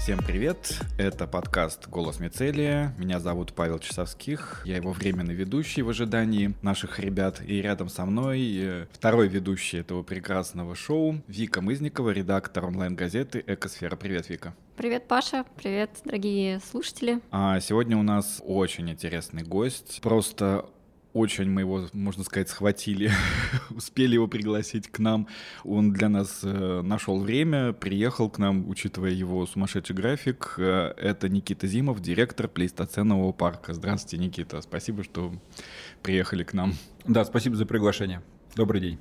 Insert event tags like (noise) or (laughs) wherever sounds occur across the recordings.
Всем привет! Это подкаст «Голос Мицелия». Меня зовут Павел Часовских. Я его временный ведущий в ожидании наших ребят. И рядом со мной э, второй ведущий этого прекрасного шоу Вика Мызникова, редактор онлайн-газеты «Экосфера». Привет, Вика! Привет, Паша. Привет, дорогие слушатели. А сегодня у нас очень интересный гость. Просто очень мы его, можно сказать, схватили, (laughs) успели его пригласить к нам. Он для нас э, нашел время, приехал к нам, учитывая его сумасшедший график. Э, это Никита Зимов, директор плейстоценового парка. Здравствуйте, Никита. Спасибо, что приехали к нам. Да, спасибо за приглашение. Добрый день.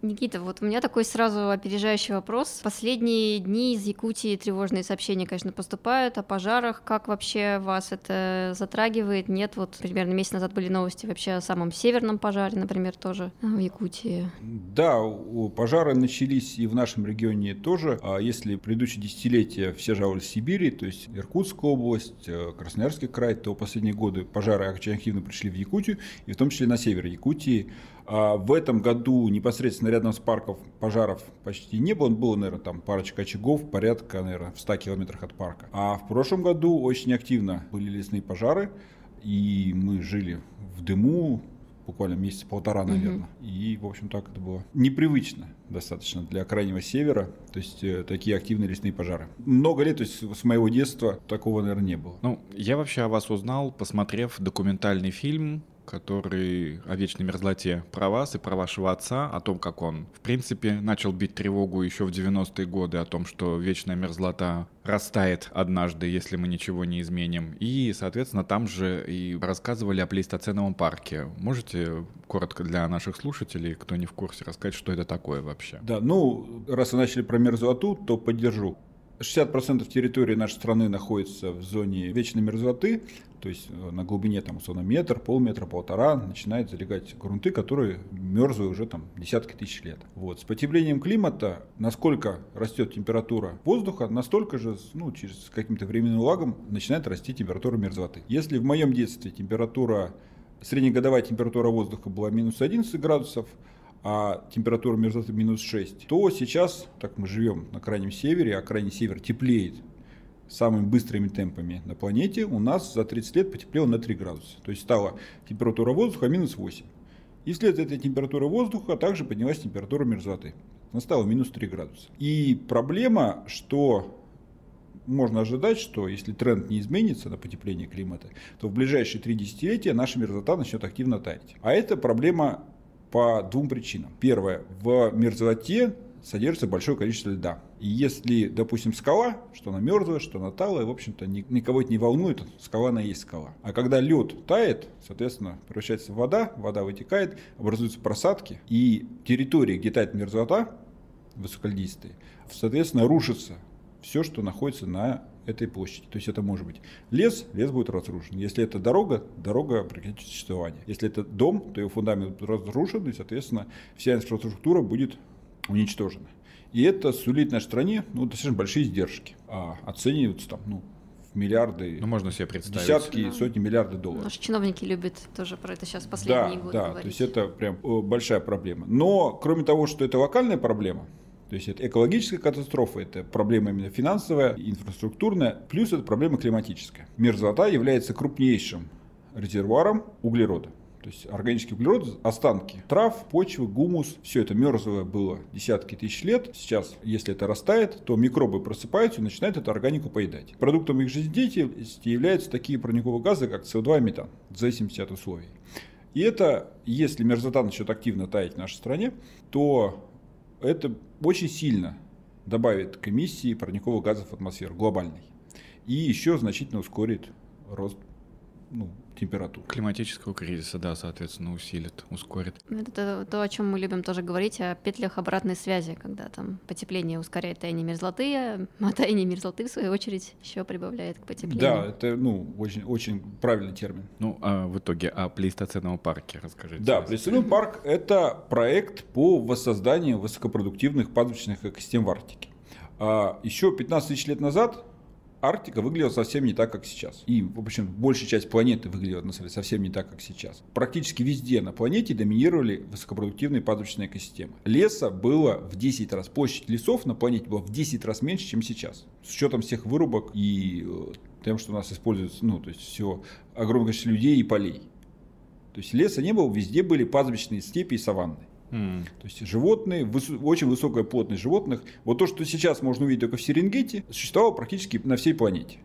Никита, вот у меня такой сразу опережающий вопрос. Последние дни из Якутии тревожные сообщения, конечно, поступают о пожарах. Как вообще вас это затрагивает? Нет, вот примерно месяц назад были новости вообще о самом северном пожаре, например, тоже а, в Якутии. Да, пожары начались и в нашем регионе тоже. А если предыдущие десятилетия все жаловались Сибири, то есть Иркутская область, э, Красноярский край, то последние годы пожары очень активно пришли в Якутию, и в том числе на север Якутии. А в этом году непосредственно рядом с парков пожаров почти не было. Было, наверное, там парочка очагов, порядка, наверное, в 100 километрах от парка. А в прошлом году очень активно были лесные пожары, и мы жили в дыму, буквально месяца полтора, наверное. Угу. И, в общем, так это было непривычно достаточно для крайнего севера, то есть э, такие активные лесные пожары. Много лет, то есть с моего детства такого, наверное, не было. Ну, я вообще о вас узнал, посмотрев документальный фильм который о вечной мерзлоте про вас и про вашего отца, о том, как он, в принципе, начал бить тревогу еще в 90-е годы, о том, что вечная мерзлота растает однажды, если мы ничего не изменим. И, соответственно, там же и рассказывали о плейстоценовом парке. Можете коротко для наших слушателей, кто не в курсе, рассказать, что это такое вообще? Да, ну, раз вы начали про мерзлоту, то поддержу. 60% территории нашей страны находится в зоне вечной мерзлоты, то есть э, на глубине там условно метр, полметра, полтора начинают залегать грунты, которые мерзлые уже там десятки тысяч лет. Вот. С потеплением климата, насколько растет температура воздуха, настолько же ну, через каким-то временным лагом начинает расти температура мерзлоты. Если в моем детстве температура, среднегодовая температура воздуха была минус 11 градусов, а температура мерзлоты минус 6, то сейчас, так мы живем на крайнем севере, а крайний север теплеет самыми быстрыми темпами на планете, у нас за 30 лет потеплело на 3 градуса. То есть стала температура воздуха минус 8. И вслед этой температуры воздуха также поднялась температура мерзлоты. Она стала минус 3 градуса. И проблема, что можно ожидать, что если тренд не изменится на потепление климата, то в ближайшие три десятилетия наша мерзлота начнет активно таять. А это проблема по двум причинам. Первое. В мерзлоте содержится большое количество льда. И если, допустим, скала, что она мерзлая, что она талая, в общем-то, никого это не волнует, скала она и есть скала. А когда лед тает, соответственно, превращается в вода, вода вытекает, образуются просадки, и территории, где тает мерзлота, высоколистые, соответственно, рушится все, что находится на этой площади. То есть это может быть лес, лес будет разрушен. Если это дорога, дорога прекратит существование. Если это дом, то его фундамент разрушен, и, соответственно, вся инфраструктура будет уничтожена. И это сулит нашей стране ну, достаточно большие издержки. А оцениваются там, ну, в миллиарды, ну, можно себе представить. десятки, да. сотни миллиардов долларов. Наши чиновники любят тоже про это сейчас последние да, годы да, говорить. то есть это прям большая проблема. Но кроме того, что это локальная проблема, то есть это экологическая катастрофа, это проблема именно финансовая, инфраструктурная, плюс это проблема климатическая. Мерзлота является крупнейшим резервуаром углерода. То есть органический углерод, останки трав, почвы, гумус, все это мерзлое было десятки тысяч лет. Сейчас, если это растает, то микробы просыпаются и начинают эту органику поедать. Продуктом их жизнедеятельности являются такие парниковые газы, как СО2 и метан, в зависимости от условий. И это, если мерзлота начнет активно таять в нашей стране, то это очень сильно добавит к эмиссии парниковых газов в атмосферу глобальной. И еще значительно ускорит рост ну, температур. Климатического кризиса, да, соответственно, усилит, ускорит. Это то, о чем мы любим тоже говорить, о петлях обратной связи, когда там потепление ускоряет таяние мерзлоты, (laughs) а таяние мерзлоты, в свою очередь, еще прибавляет к потеплению. Да, это ну, очень, очень правильный термин. Ну, а в итоге о плейстоценовом парке расскажите. Да, плейстоценовый парк – это проект по воссозданию высокопродуктивных пастбищных экосистем в Арктике. А еще 15 тысяч лет назад Арктика выглядела совсем не так, как сейчас. И, в общем, большая часть планеты выглядела, на самом деле, совсем не так, как сейчас. Практически везде на планете доминировали высокопродуктивные пастбищные экосистемы. Леса было в 10 раз, площадь лесов на планете была в 10 раз меньше, чем сейчас. С учетом всех вырубок и э, тем, что у нас используется, ну, то есть все огромное количество людей и полей. То есть леса не было, везде были пастбищные степи и саванны. Mm. То есть животные, выс- очень высокая плотность животных. Вот то, что сейчас можно увидеть только в Серенгете, существовало практически на всей планете.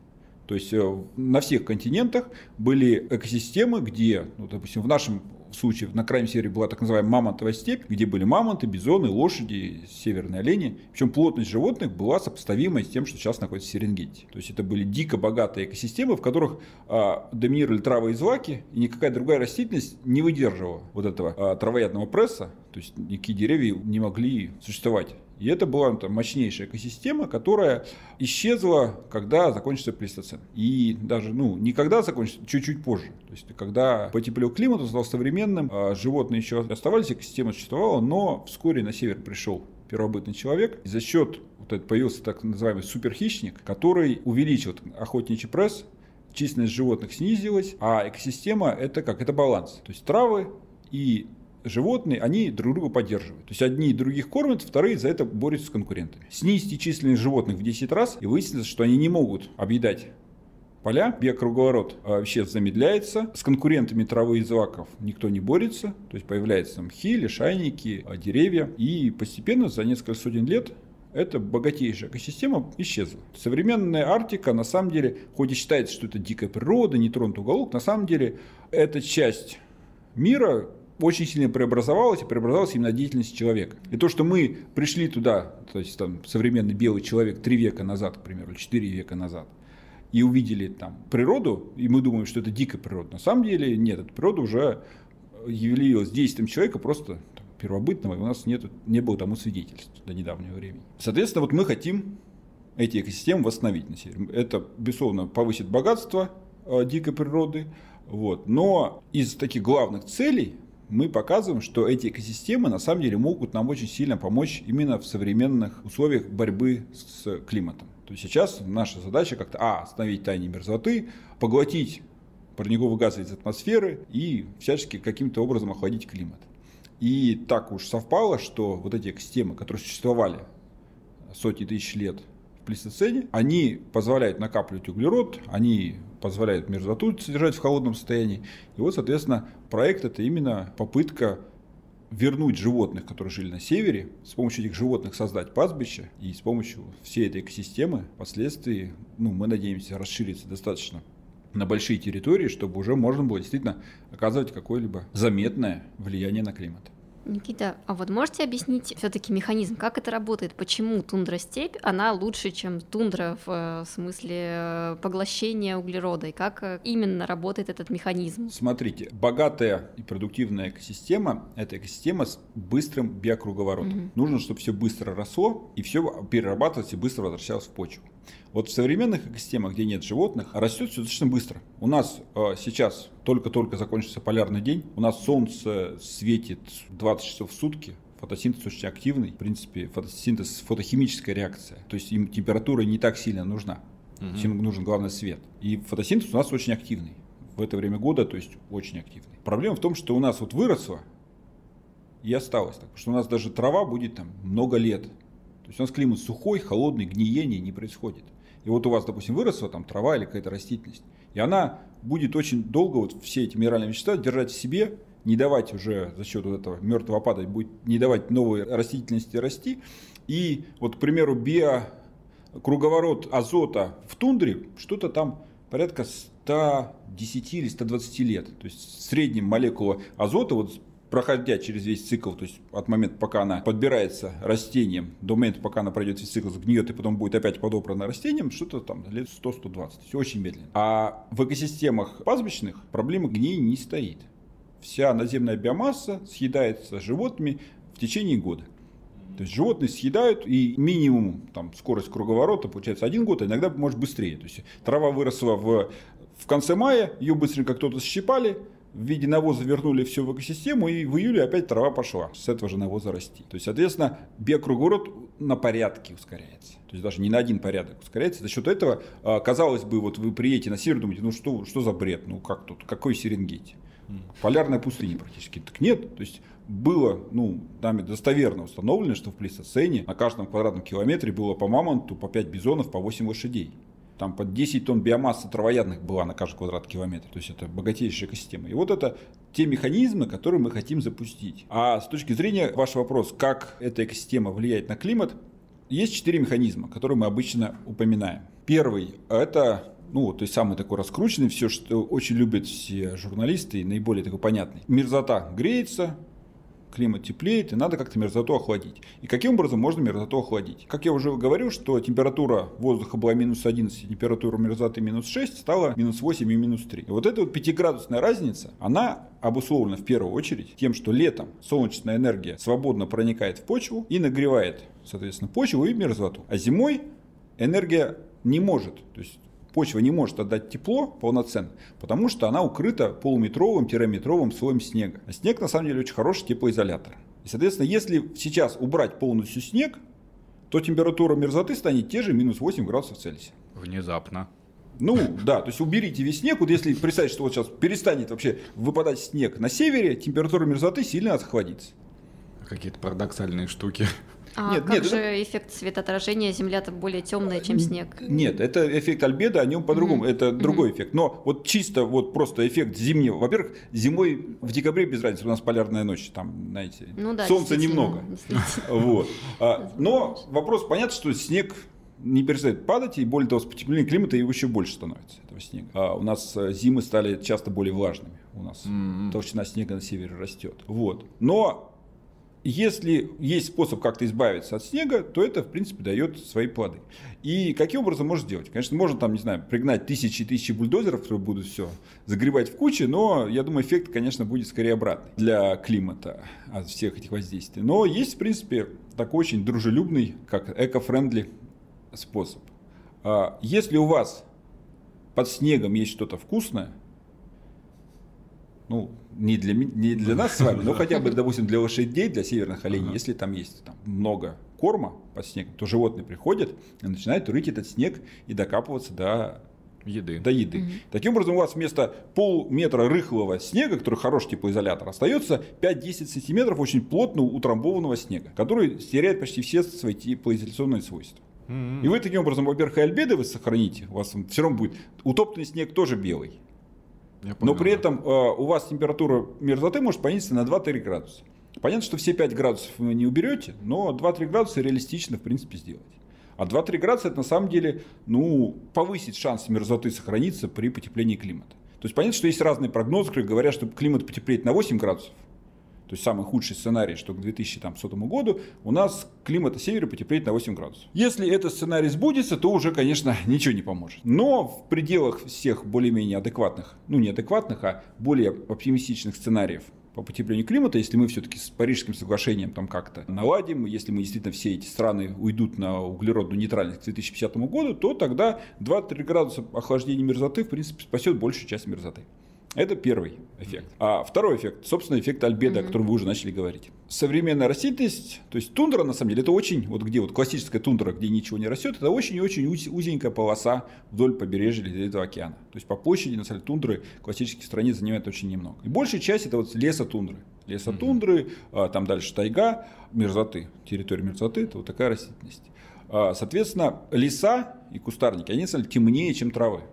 То есть э, на всех континентах были экосистемы, где, ну, допустим, в нашем случае на крайнем севере была так называемая мамонтовая степь, где были мамонты, бизоны, лошади, северные олени. Причем плотность животных была сопоставима с тем, что сейчас находится в Серенгете. То есть это были дико богатые экосистемы, в которых а, доминировали травы и злаки, и никакая другая растительность не выдерживала вот этого а, травоядного пресса, то есть никакие деревья не могли существовать. И это была там, мощнейшая экосистема, которая исчезла, когда закончился плейстоцен. И даже, ну, не когда закончился, чуть-чуть позже. То есть, когда потеплел климат, стал современным, а животные еще оставались, экосистема существовала, но вскоре на север пришел первобытный человек. И за счет вот это появился так называемый суперхищник, который увеличил охотничий пресс, численность животных снизилась, а экосистема это как? Это баланс. То есть травы и животные, они друг друга поддерживают. То есть одни других кормят, вторые за это борются с конкурентами. Снизьте численность животных в 10 раз, и выяснится, что они не могут объедать поля, биокруговорот вообще замедляется, с конкурентами травы и злаков никто не борется, то есть появляются мхи, лишайники, а, деревья, и постепенно за несколько сотен лет эта богатейшая экосистема исчезла. Современная Арктика, на самом деле, хоть и считается, что это дикая природа, нетронутый уголок, на самом деле это часть мира, очень сильно преобразовалась, и преобразовалась именно деятельность человека. И то, что мы пришли туда, то есть там современный белый человек три века назад, к примеру, четыре века назад, и увидели там природу, и мы думаем, что это дикая природа. На самом деле нет, эта природа уже явилась действием человека просто там, первобытного, и у нас нет, не было тому свидетельств до недавнего времени. Соответственно, вот мы хотим эти экосистемы восстановить на севере. Это, безусловно, повысит богатство э, дикой природы, вот. Но из таких главных целей мы показываем, что эти экосистемы на самом деле могут нам очень сильно помочь именно в современных условиях борьбы с климатом. То есть сейчас наша задача как-то а, остановить таяние мерзлоты, поглотить парниковые газы из атмосферы и всячески каким-то образом охладить климат. И так уж совпало, что вот эти экосистемы, которые существовали сотни тысяч лет в плейстоцене, они позволяют накапливать углерод, они позволяют мерзлоту содержать в холодном состоянии. И вот, соответственно, проект это именно попытка вернуть животных, которые жили на севере, с помощью этих животных создать пастбище, и с помощью всей этой экосистемы впоследствии, ну, мы надеемся, расшириться достаточно на большие территории, чтобы уже можно было действительно оказывать какое-либо заметное влияние на климат. Никита, а вот можете объяснить все-таки механизм, как это работает? Почему тундра-степь, она лучше, чем тундра в э, смысле э, поглощения углерода? И как э, именно работает этот механизм? Смотрите, богатая и продуктивная экосистема – это экосистема с быстрым биокруговоротом. Угу. Нужно, чтобы все быстро росло, и все перерабатывалось и быстро возвращалось в почву. Вот в современных экосистемах, где нет животных, растет все достаточно быстро. У нас э, сейчас только-только закончился полярный день, у нас солнце светит 20 часов в сутки, фотосинтез очень активный. В принципе, фотосинтез – фотохимическая реакция. То есть им температура не так сильно нужна. Угу. Им нужен главный свет. И фотосинтез у нас очень активный. В это время года, то есть очень активный. Проблема в том, что у нас вот выросло и осталось так. Что у нас даже трава будет там много лет. То есть у нас климат сухой, холодный, гниение не происходит. И вот у вас, допустим, выросла там трава или какая-то растительность, и она будет очень долго вот все эти минеральные вещества держать в себе, не давать уже за счет вот этого мертвого опада, будет не давать новой растительности расти. И вот, к примеру, биокруговорот азота в тундре что-то там порядка 110 или 120 лет. То есть в среднем молекула азота вот проходя через весь цикл, то есть от момента, пока она подбирается растением, до момента, пока она пройдет весь цикл, сгниет и потом будет опять подобрана растением, что-то там лет 100-120. Все очень медленно. А в экосистемах пастбищных проблема гнии не стоит. Вся наземная биомасса съедается животными в течение года. То есть животные съедают, и минимум там, скорость круговорота получается один год, а иногда может быстрее. То есть трава выросла в, в конце мая, ее быстренько кто-то щипали, в виде навоза вернули все в экосистему, и в июле опять трава пошла с этого же навоза расти. То есть, соответственно, биокруговорот на порядке ускоряется. То есть даже не на один порядок ускоряется. За счет этого, а, казалось бы, вот вы приедете на север, думаете, ну что, что за бред, ну как тут, какой Серенгети? Полярная пустыня практически. Так нет, то есть было, ну, нами достоверно установлено, что в плейстоцене на каждом квадратном километре было по мамонту, по 5 бизонов, по 8 лошадей. Там под 10 тонн биомассы травоядных была на каждый квадрат километр. То есть это богатейшая экосистема. И вот это те механизмы, которые мы хотим запустить. А с точки зрения ваш вопрос, как эта экосистема влияет на климат, есть четыре механизма, которые мы обычно упоминаем. Первый – это ну, то есть самый такой раскрученный, все, что очень любят все журналисты, и наиболее такой понятный. Мерзота греется, климат теплеет, и надо как-то мерзоту охладить. И каким образом можно мерзоту охладить? Как я уже говорил, что температура воздуха была минус 11, температура мерзоты минус 6, стала минус 8 и минус 3. И вот эта вот пятиградусная разница, она обусловлена в первую очередь тем, что летом солнечная энергия свободно проникает в почву и нагревает, соответственно, почву и мерзоту. А зимой энергия не может, то есть почва не может отдать тепло полноценно, потому что она укрыта полуметровым-метровым слоем снега. А снег на самом деле очень хороший теплоизолятор. И, соответственно, если сейчас убрать полностью снег, то температура мерзоты станет те же минус 8 градусов Цельсия. Внезапно. Ну, да, то есть уберите весь снег. Вот если представить, что вот сейчас перестанет вообще выпадать снег на севере, температура мерзоты сильно охладится. Какие-то парадоксальные штуки. А нет, как нет, же это... эффект светоотражения? Земля-то более темная, чем снег. Нет, это эффект альбедо, о нем по-другому, mm-hmm. это другой mm-hmm. эффект. Но вот чисто вот просто эффект зимнего. Во-первых, зимой в декабре без разницы, у нас полярная ночь, там, знаете, ну, да, солнца немного. (laughs) Вот. А, но вопрос понятно, что снег не перестает падать, и более того, с потеплением климата его еще больше становится, этого снега. А у нас э, зимы стали часто более влажными. У нас mm-hmm. толщина снега на севере растет. Вот. Но если есть способ как-то избавиться от снега, то это, в принципе, дает свои плоды. И каким образом можно сделать? Конечно, можно там, не знаю, пригнать тысячи и тысячи бульдозеров, которые будут все загребать в кучи, но я думаю, эффект, конечно, будет скорее обратный для климата от всех этих воздействий. Но есть, в принципе, такой очень дружелюбный, как эко-френдли способ. А, если у вас под снегом есть что-то вкусное, ну, не для, не для нас с вами, но (laughs) хотя бы, допустим, для лошадей, для северных оленей, ага. если там есть там, много корма под снегом, то животные приходят и начинают рыть этот снег и докапываться до еды. До еды. Угу. Таким образом, у вас вместо полметра рыхлого снега, который хороший теплоизолятор, остается 5-10 сантиметров очень плотно утрамбованного снега, который теряет почти все свои теплоизоляционные свойства. И вы таким образом, во-первых, и альбеды вы сохраните, у вас все равно будет утопленный снег тоже белый. Но при этом э, у вас температура мерзлоты может понизиться на 2-3 градуса. Понятно, что все 5 градусов вы не уберете, но 2-3 градуса реалистично, в принципе, сделать. А 2-3 градуса это на самом деле ну, повысить шанс мерзлоты сохраниться при потеплении климата. То есть понятно, что есть разные прогнозы, которые говорят, что климат потеплеет на 8 градусов, то есть самый худший сценарий, что к 2100 году у нас климат на севере потеплеет на 8 градусов. Если этот сценарий сбудется, то уже, конечно, (laughs) ничего не поможет. Но в пределах всех более-менее адекватных, ну не адекватных, а более оптимистичных сценариев по потеплению климата, если мы все-таки с Парижским соглашением там как-то наладим, если мы действительно все эти страны уйдут на углеродную нейтральность к 2050 году, то тогда 2-3 градуса охлаждения мерзоты, в принципе, спасет большую часть мерзоты. Это первый эффект. А второй эффект, собственно, эффект альбедо, mm-hmm. о котором вы уже начали говорить. Современная растительность, то есть тундра, на самом деле, это очень, вот где вот классическая тундра, где ничего не растет, это очень и очень узенькая полоса вдоль побережья Ледовитого океана. То есть по площади, на самом деле, тундры классических страниц занимает очень немного. И большая часть это вот леса тундры. Леса mm-hmm. тундры, а, там дальше тайга, мерзоты, территория мерзоты, это вот такая растительность. А, соответственно, леса и кустарники, они, на самом деле, темнее, чем травы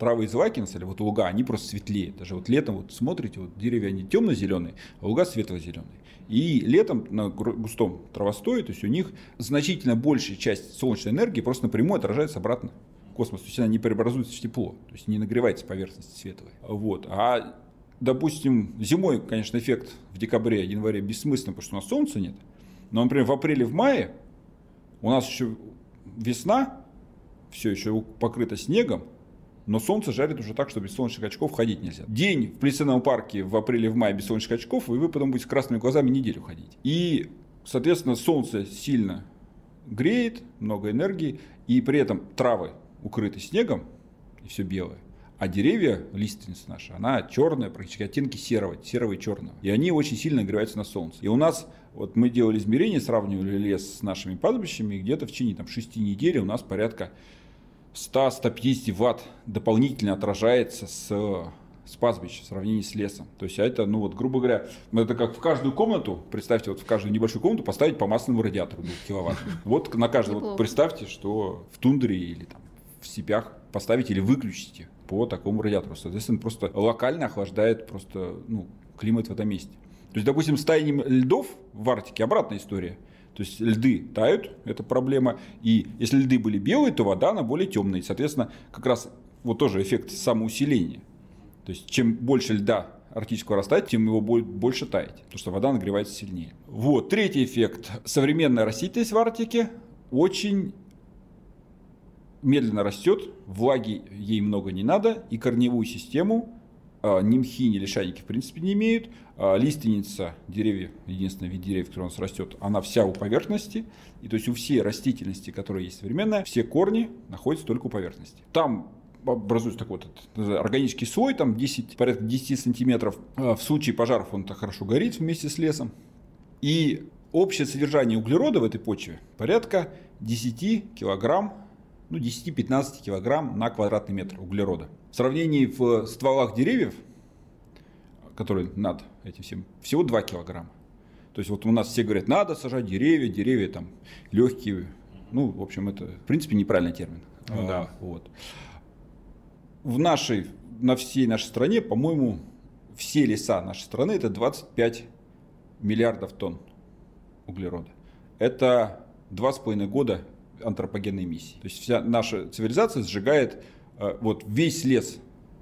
травы из Вакинса или вот луга, они просто светлее. Даже вот летом вот смотрите, вот деревья они темно-зеленые, а луга светло-зеленые. И летом на густом травостое, то есть у них значительно большая часть солнечной энергии просто напрямую отражается обратно в космос. То есть она не преобразуется в тепло, то есть не нагревается поверхность светлая. Вот. А допустим, зимой, конечно, эффект в декабре, январе бессмысленно, потому что у нас солнца нет. Но, например, в апреле, в мае у нас еще весна, все еще покрыто снегом, но солнце жарит уже так, что без солнечных очков ходить нельзя. День в Плесеновом парке в апреле-в мае без солнечных очков, и вы потом будете с красными глазами неделю ходить. И, соответственно, солнце сильно греет, много энергии, и при этом травы укрыты снегом, и все белое. А деревья, лиственница наша, она черная, практически оттенки серого, серого и черного. И они очень сильно нагреваются на солнце. И у нас, вот мы делали измерения, сравнивали лес с нашими пастбищами, где-то в течение там, 6 недель у нас порядка 100-150 ватт дополнительно отражается с с пастбища в сравнении с лесом. То есть а это, ну вот, грубо говоря, ну, это как в каждую комнату, представьте, вот в каждую небольшую комнату поставить по масляному радиатору 2 киловатт. (laughs) Вот на каждый, вот представьте, что в тундре или там в степях поставить или выключите по такому радиатору. Соответственно, просто локально охлаждает просто ну, климат в этом месте. То есть, допустим, с таянием льдов в Арктике обратная история. То есть льды тают, это проблема. И если льды были белые, то вода она более темная. И, соответственно, как раз вот тоже эффект самоусиления. То есть чем больше льда арктического растает, тем его будет больше таять, потому что вода нагревается сильнее. Вот. Третий эффект. Современная растительность в Арктике очень медленно растет, влаги ей много не надо, и корневую систему э, ни мхи, ни лишайники в принципе не имеют. Э, лиственница деревья, единственный вид деревьев, который у нас растет, она вся у поверхности. И то есть у всей растительности, которая есть современная, все корни находятся только у поверхности. Там образуется такой вот органический слой, там 10, порядка 10 сантиметров. В случае пожаров он так хорошо горит вместе с лесом. И общее содержание углерода в этой почве порядка 10 килограмм, ну 10-15 килограмм на квадратный метр углерода. В сравнении в стволах деревьев, которые над этим всем, всего 2 килограмма. То есть вот у нас все говорят, надо сажать деревья, деревья там легкие. Ну, в общем, это в принципе неправильный термин. Ну, да. А, вот в нашей, на всей нашей стране, по-моему, все леса нашей страны это 25 миллиардов тонн углерода. Это два с половиной года антропогенной эмиссии. То есть вся наша цивилизация сжигает э, вот весь лес,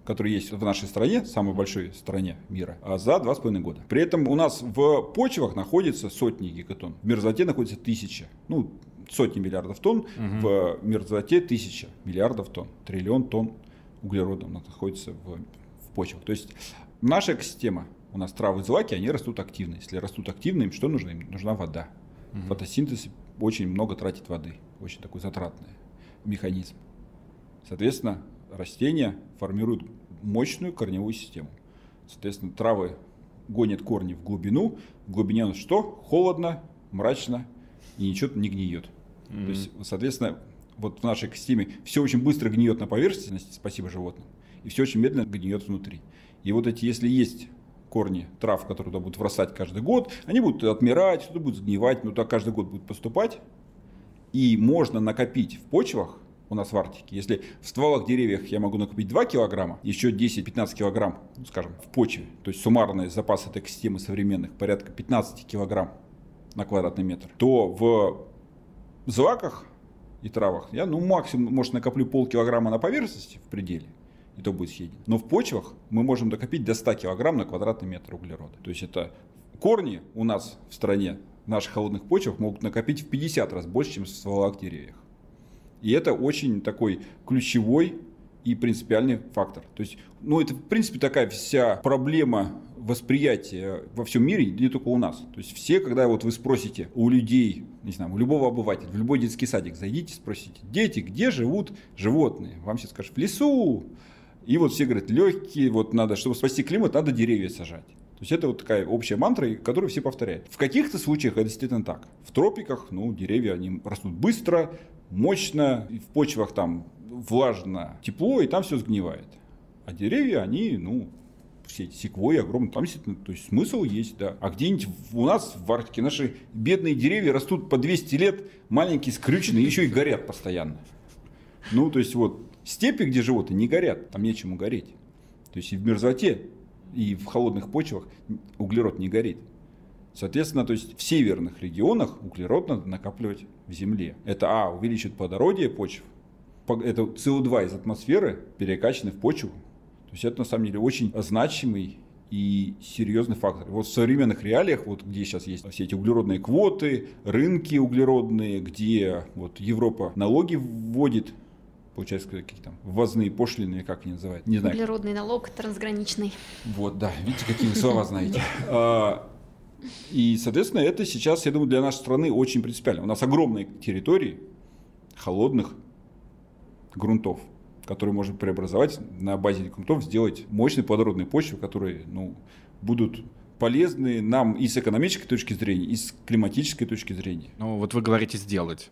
который есть в нашей стране, самой большой стране мира, а за два с половиной года. При этом у нас в почвах находится сотни гигатон, в мерзлоте находится тысяча, ну сотни миллиардов тонн, угу. в мерзлоте тысяча миллиардов тонн, триллион тонн углеродом находится в, в почвах. То есть наша экосистема, у нас травы злаки, они растут активно. Если растут активно, им что нужно? Им нужна вода. Угу. Фотосинтез очень много тратит воды, очень такой затратный механизм. Соответственно, растения формируют мощную корневую систему. Соответственно, травы гонят корни в глубину. В глубине у нас что? Холодно, мрачно и ничего не гниет. Mm-hmm. То есть, соответственно, вот в нашей экосистеме все очень быстро гниет на поверхности, спасибо животным, и все очень медленно гниет внутри. И вот эти, если есть корни трав, которые туда будут врастать каждый год, они будут отмирать, что-то будет сгнивать, но так каждый год будет поступать. И можно накопить в почвах, у нас в Арктике, если в стволах деревьев я могу накопить 2 килограмма, еще 10-15 килограмм, ну, скажем, в почве, то есть суммарный запас экосистемы современных порядка 15 килограмм на квадратный метр, то в злаках и травах, я ну максимум, может, накоплю полкилограмма на поверхности в пределе, и то будет съедено. Но в почвах мы можем накопить до 100 килограмм на квадратный метр углерода. То есть это корни у нас в стране, в наших холодных почвах могут накопить в 50 раз больше, чем в стволах деревьев. И это очень такой ключевой и принципиальный фактор. То есть, ну, это, в принципе, такая вся проблема восприятия во всем мире, не только у нас. То есть, все, когда вот вы спросите у людей, не знаю, у любого обывателя, в любой детский садик зайдите, спросите, дети, где живут животные? Вам все скажут, в лесу. И вот все говорят, легкие, вот надо, чтобы спасти климат, надо деревья сажать. То есть это вот такая общая мантра, которую все повторяют. В каких-то случаях это действительно так. В тропиках, ну, деревья, они растут быстро, мощно, в почвах там влажно, тепло, и там все сгнивает. А деревья, они, ну, все эти секвои огромные, там действительно, то есть смысл есть, да. А где-нибудь у нас в Арктике наши бедные деревья растут по 200 лет, маленькие, скрюченные, еще и горят постоянно. Ну, то есть вот степи, где животные, не горят, там нечему гореть. То есть и в мерзлоте, и в холодных почвах углерод не горит. Соответственно, то есть в северных регионах углерод надо накапливать в земле. Это, а, увеличит плодородие почв, это СО2 из атмосферы перекачаны в почву. То есть это на самом деле очень значимый и серьезный фактор. Вот в современных реалиях, вот где сейчас есть все эти углеродные квоты, рынки углеродные, где вот Европа налоги вводит, получается, какие там ввозные пошлины, как они называют, не знаю. Углеродный налог трансграничный. Вот, да, видите, какие вы слова знаете. (laughs) И, соответственно, это сейчас, я думаю, для нашей страны очень принципиально. У нас огромные территории холодных грунтов, который можно преобразовать на базе грунтов, сделать мощные плодородные почвы, которые ну, будут полезны нам и с экономической точки зрения, и с климатической точки зрения. Ну, вот вы говорите сделать.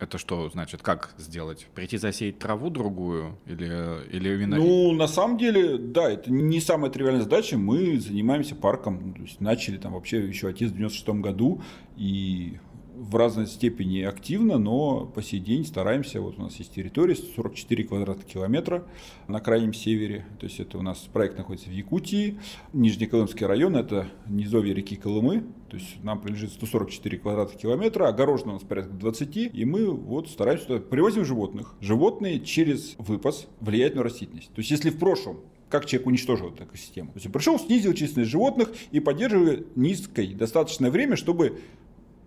Это что значит? Как сделать? Прийти засеять траву другую? Или, или именно... Ну, на самом деле, да, это не самая тривиальная задача. Мы занимаемся парком. То есть начали там вообще еще отец в 96 году. И в разной степени активно, но по сей день стараемся. Вот у нас есть территория 44 квадратных километра на крайнем севере. То есть это у нас проект находится в Якутии. Нижнеколымский район – это низовье реки Колымы. То есть нам принадлежит 144 квадратных километра, огорожено у нас порядка 20, и мы вот стараемся туда привозим животных. Животные через выпас влияют на растительность. То есть если в прошлом как человек уничтожил эту экосистему. То есть он пришел, снизил численность животных и поддерживая низкой достаточное время, чтобы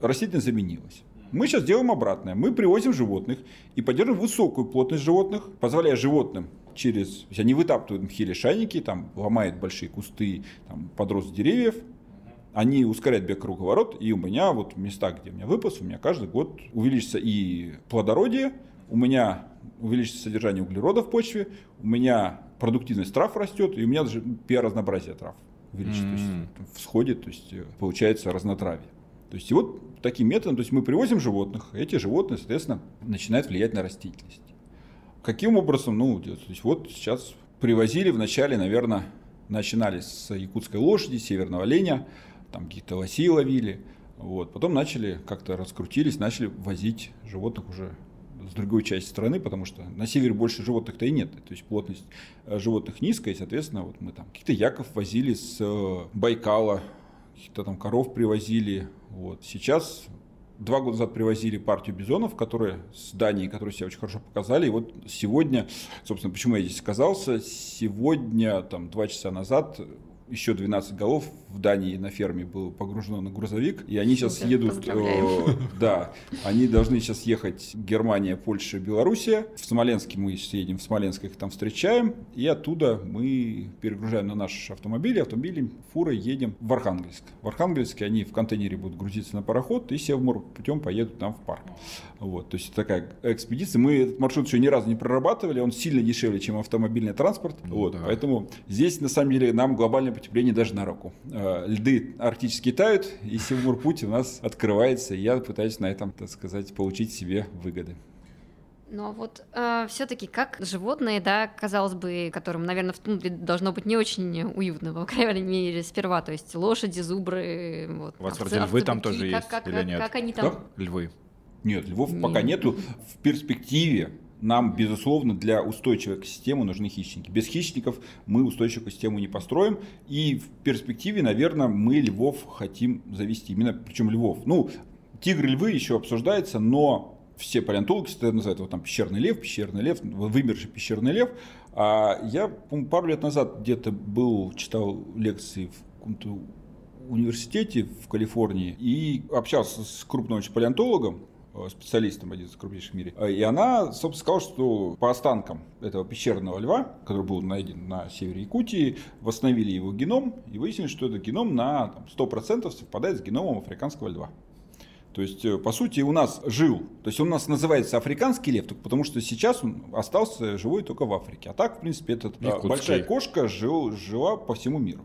растительность заменилась. Мы сейчас делаем обратное. Мы привозим животных и поддерживаем высокую плотность животных, позволяя животным через... То есть они вытаптывают мхи лишайники, там, ломают большие кусты, там, подрост деревьев, они ускоряют бег круговорот, и у меня вот в местах, где у меня выпас, у меня каждый год увеличится и плодородие, у меня увеличится содержание углерода в почве, у меня продуктивность трав растет, и у меня даже биоразнообразие трав увеличится, mm-hmm. то есть всходит, то есть получается разнотравие. То есть и вот таким методом, то есть мы привозим животных, эти животные, соответственно, начинают влиять на растительность. Каким образом? Ну, то есть вот сейчас привозили в начале, наверное, начинали с якутской лошади, северного оленя, там каких-то лосей ловили. Вот. Потом начали, как-то раскрутились, начали возить животных уже с другой части страны, потому что на севере больше животных-то и нет. То есть плотность э, животных низкая, и, соответственно, вот мы там каких-то яков возили с э, Байкала, каких-то там коров привозили. Вот. Сейчас Два года назад привозили партию бизонов, которые с Дании, которые себя очень хорошо показали. И вот сегодня, собственно, почему я здесь оказался, сегодня, там, два часа назад еще 12 голов в Дании на ферме было погружено на грузовик, и они сейчас едут, э, да, они должны сейчас ехать Германия, Польша, Белоруссия. В Смоленске мы едем, в Смоленск их там встречаем, и оттуда мы перегружаем на наш автомобиль, автомобили, фуры едем в Архангельск. В Архангельске они в контейнере будут грузиться на пароход и Севмур путем поедут там в парк. Вот, то есть такая экспедиция. Мы этот маршрут еще ни разу не прорабатывали, он сильно дешевле, чем автомобильный транспорт. Ну, вот, да. Поэтому здесь на самом деле нам глобальное потепление даже на руку. Э, льды арктические тают, и Севмур путь у нас открывается, и я пытаюсь на этом, так сказать, получить себе выгоды. Но вот э, все-таки как животные, да, казалось бы, которым, наверное, в тундре должно быть не очень уютно, по (laughs) крайней мере, сперва, то есть лошади, зубры, вот. У вас вроде львы там тоже как, есть как, или как, нет? Как они там? Львы. Нет, львов Нет. пока нету. В перспективе нам, безусловно, для устойчивой экосистемы нужны хищники. Без хищников мы устойчивую экосистему не построим. И в перспективе, наверное, мы львов хотим завести. Именно, причем львов. Ну, тигры, львы еще обсуждается, но все палеонтологи называют его там пещерный лев, пещерный лев, вымерший пещерный лев. А я, пару лет назад где-то был, читал лекции в каком-то университете в Калифорнии и общался с крупным палеонтологом, специалистом, один из крупнейших в мире. Э, и она, собственно, сказала, что по останкам этого пещерного льва, который был найден на севере Якутии, восстановили его геном и выяснили, что этот геном на там, 100% совпадает с геномом африканского льва. То есть, э, по сути, у нас жил, то есть он у нас называется африканский лев, только потому что сейчас он остался живой только в Африке. А так, в принципе, эта большая кошка жил, жила по всему миру.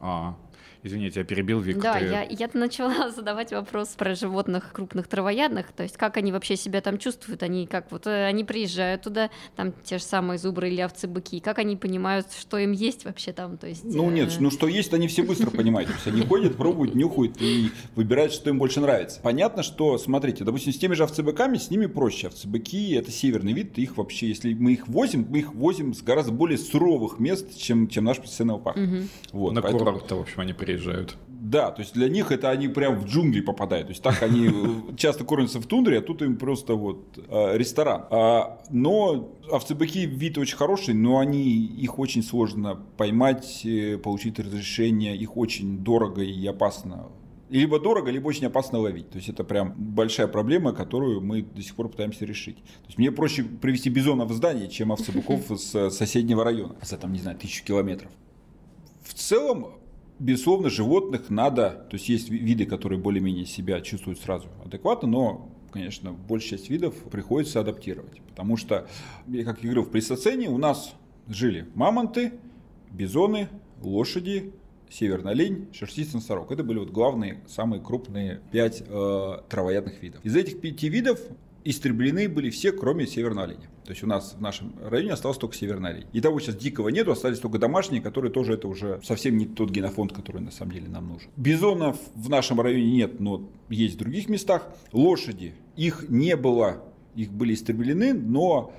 А, Извините, я перебил Вик. Да, ты... я, я (laughs) начала задавать вопрос про животных крупных травоядных, то есть как они вообще себя там чувствуют, они как вот э, они приезжают туда, там те же самые зубры или овцы, быки, как они понимают, что им есть вообще там, то есть. Ну нет, э... ну что есть, они все быстро понимают, то есть они ходят, пробуют, нюхают и выбирают, что им больше нравится. Понятно, что, смотрите, допустим, с теми же овцебыками с ними проще. Овцебыки это северный вид, их вообще, если мы их возим, мы их возим с гораздо более суровых мест, чем чем наш постоянный парк. Угу. Вот, На поэтому... курорт в общем, они приезжают приезжают. Да, то есть для них это они прям в джунгли попадают. То есть так они (laughs) часто кормятся в тундре, а тут им просто вот э, ресторан. А, но овцебыки вид очень хороший, но они их очень сложно поймать, э, получить разрешение, их очень дорого и опасно либо дорого, либо очень опасно ловить. То есть это прям большая проблема, которую мы до сих пор пытаемся решить. То есть мне проще привести бизона в здание, чем (laughs) овцебыков с соседнего района, за там, не знаю, тысячу километров. В целом Безусловно, животных надо, то есть есть виды, которые более-менее себя чувствуют сразу адекватно, но конечно, большая часть видов приходится адаптировать. Потому что, как я говорил, в плейстоцене у нас жили мамонты, бизоны, лошади, северный олень, шерстистый носорог. Это были вот главные, самые крупные пять э, травоядных видов. Из этих пяти видов истреблены были все, кроме северного оленя. То есть у нас в нашем районе остался только северный олень. И того сейчас дикого нету, остались только домашние, которые тоже это уже совсем не тот генофонд, который на самом деле нам нужен. Бизонов в нашем районе нет, но есть в других местах. Лошади, их не было, их были истреблены, но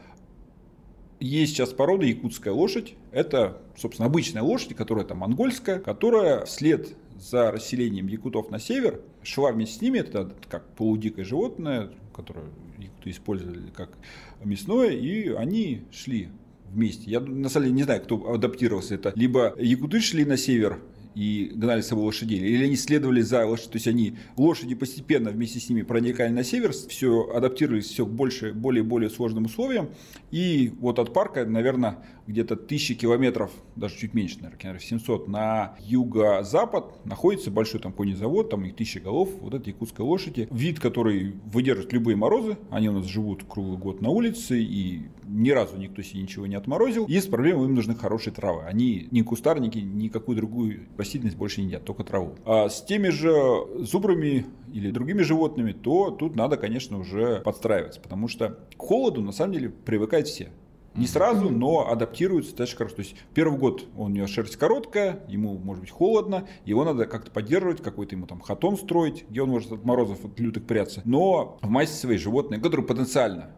есть сейчас порода якутская лошадь. Это, собственно, обычная лошадь, которая там монгольская, которая вслед за расселением якутов на север шла вместе с ними. Это как полудикое животное, которое якуты использовали как мясное, и они шли вместе. Я на самом деле не знаю, кто адаптировался это. Либо якуты шли на север и гнали с собой лошадей, или они следовали за лошадью, то есть они лошади постепенно вместе с ними проникали на север, все адаптировались все к больше, более и более сложным условиям, и вот от парка, наверное, где-то тысячи километров, даже чуть меньше, наверное, 700, на юго-запад находится большой там конезавод, там их тысяча голов, вот это якутская лошади. Вид, который выдержит любые морозы, они у нас живут круглый год на улице, и ни разу никто себе ничего не отморозил. Есть проблема, им нужны хорошие травы. Они ни кустарники, никакую другую растительность больше не едят, только траву. А с теми же зубрами или другими животными, то тут надо, конечно, уже подстраиваться, потому что к холоду на самом деле привыкают все. Не сразу, но адаптируется достаточно хорошо. То есть первый год у него шерсть короткая, ему может быть холодно, его надо как-то поддерживать, какой-то ему там хатон строить, где он может от морозов от лютых прятаться. Но в массе свои животные, которые потенциально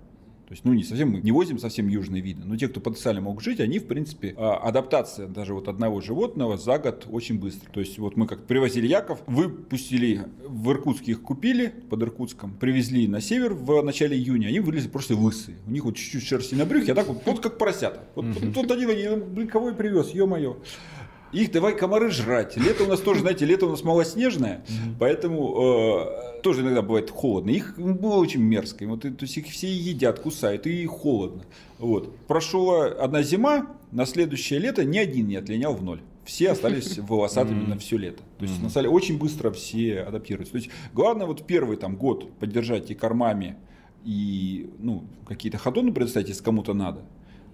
то есть, ну, не совсем, мы не возим совсем южные виды, но те, кто потенциально могут жить, они, в принципе, а, адаптация даже вот одного животного за год очень быстро. То есть, вот мы как привозили яков, выпустили в Иркутске их купили, под Иркутском, привезли на север в начале июня, они вылезли просто лысые. У них вот чуть-чуть шерсти на брюхе, а так вот, вот как поросята. Вот, вот, вот один, один, блин, кого я привез, ё-моё. Их давай комары жрать. Лето у нас тоже, знаете, лето у нас малоснежное, поэтому э, тоже иногда бывает холодно. Их было очень мерзко. Вот, то есть их все едят, кусают, и холодно. Вот. Прошла одна зима, на следующее лето ни один не отлинял в ноль. Все остались (laughs) волосатыми на все лето. То есть, на самом деле, очень быстро все адаптируются. То есть, главное, вот первый там, год поддержать и кормами, и ну, какие-то ходоны предоставить, если кому-то надо.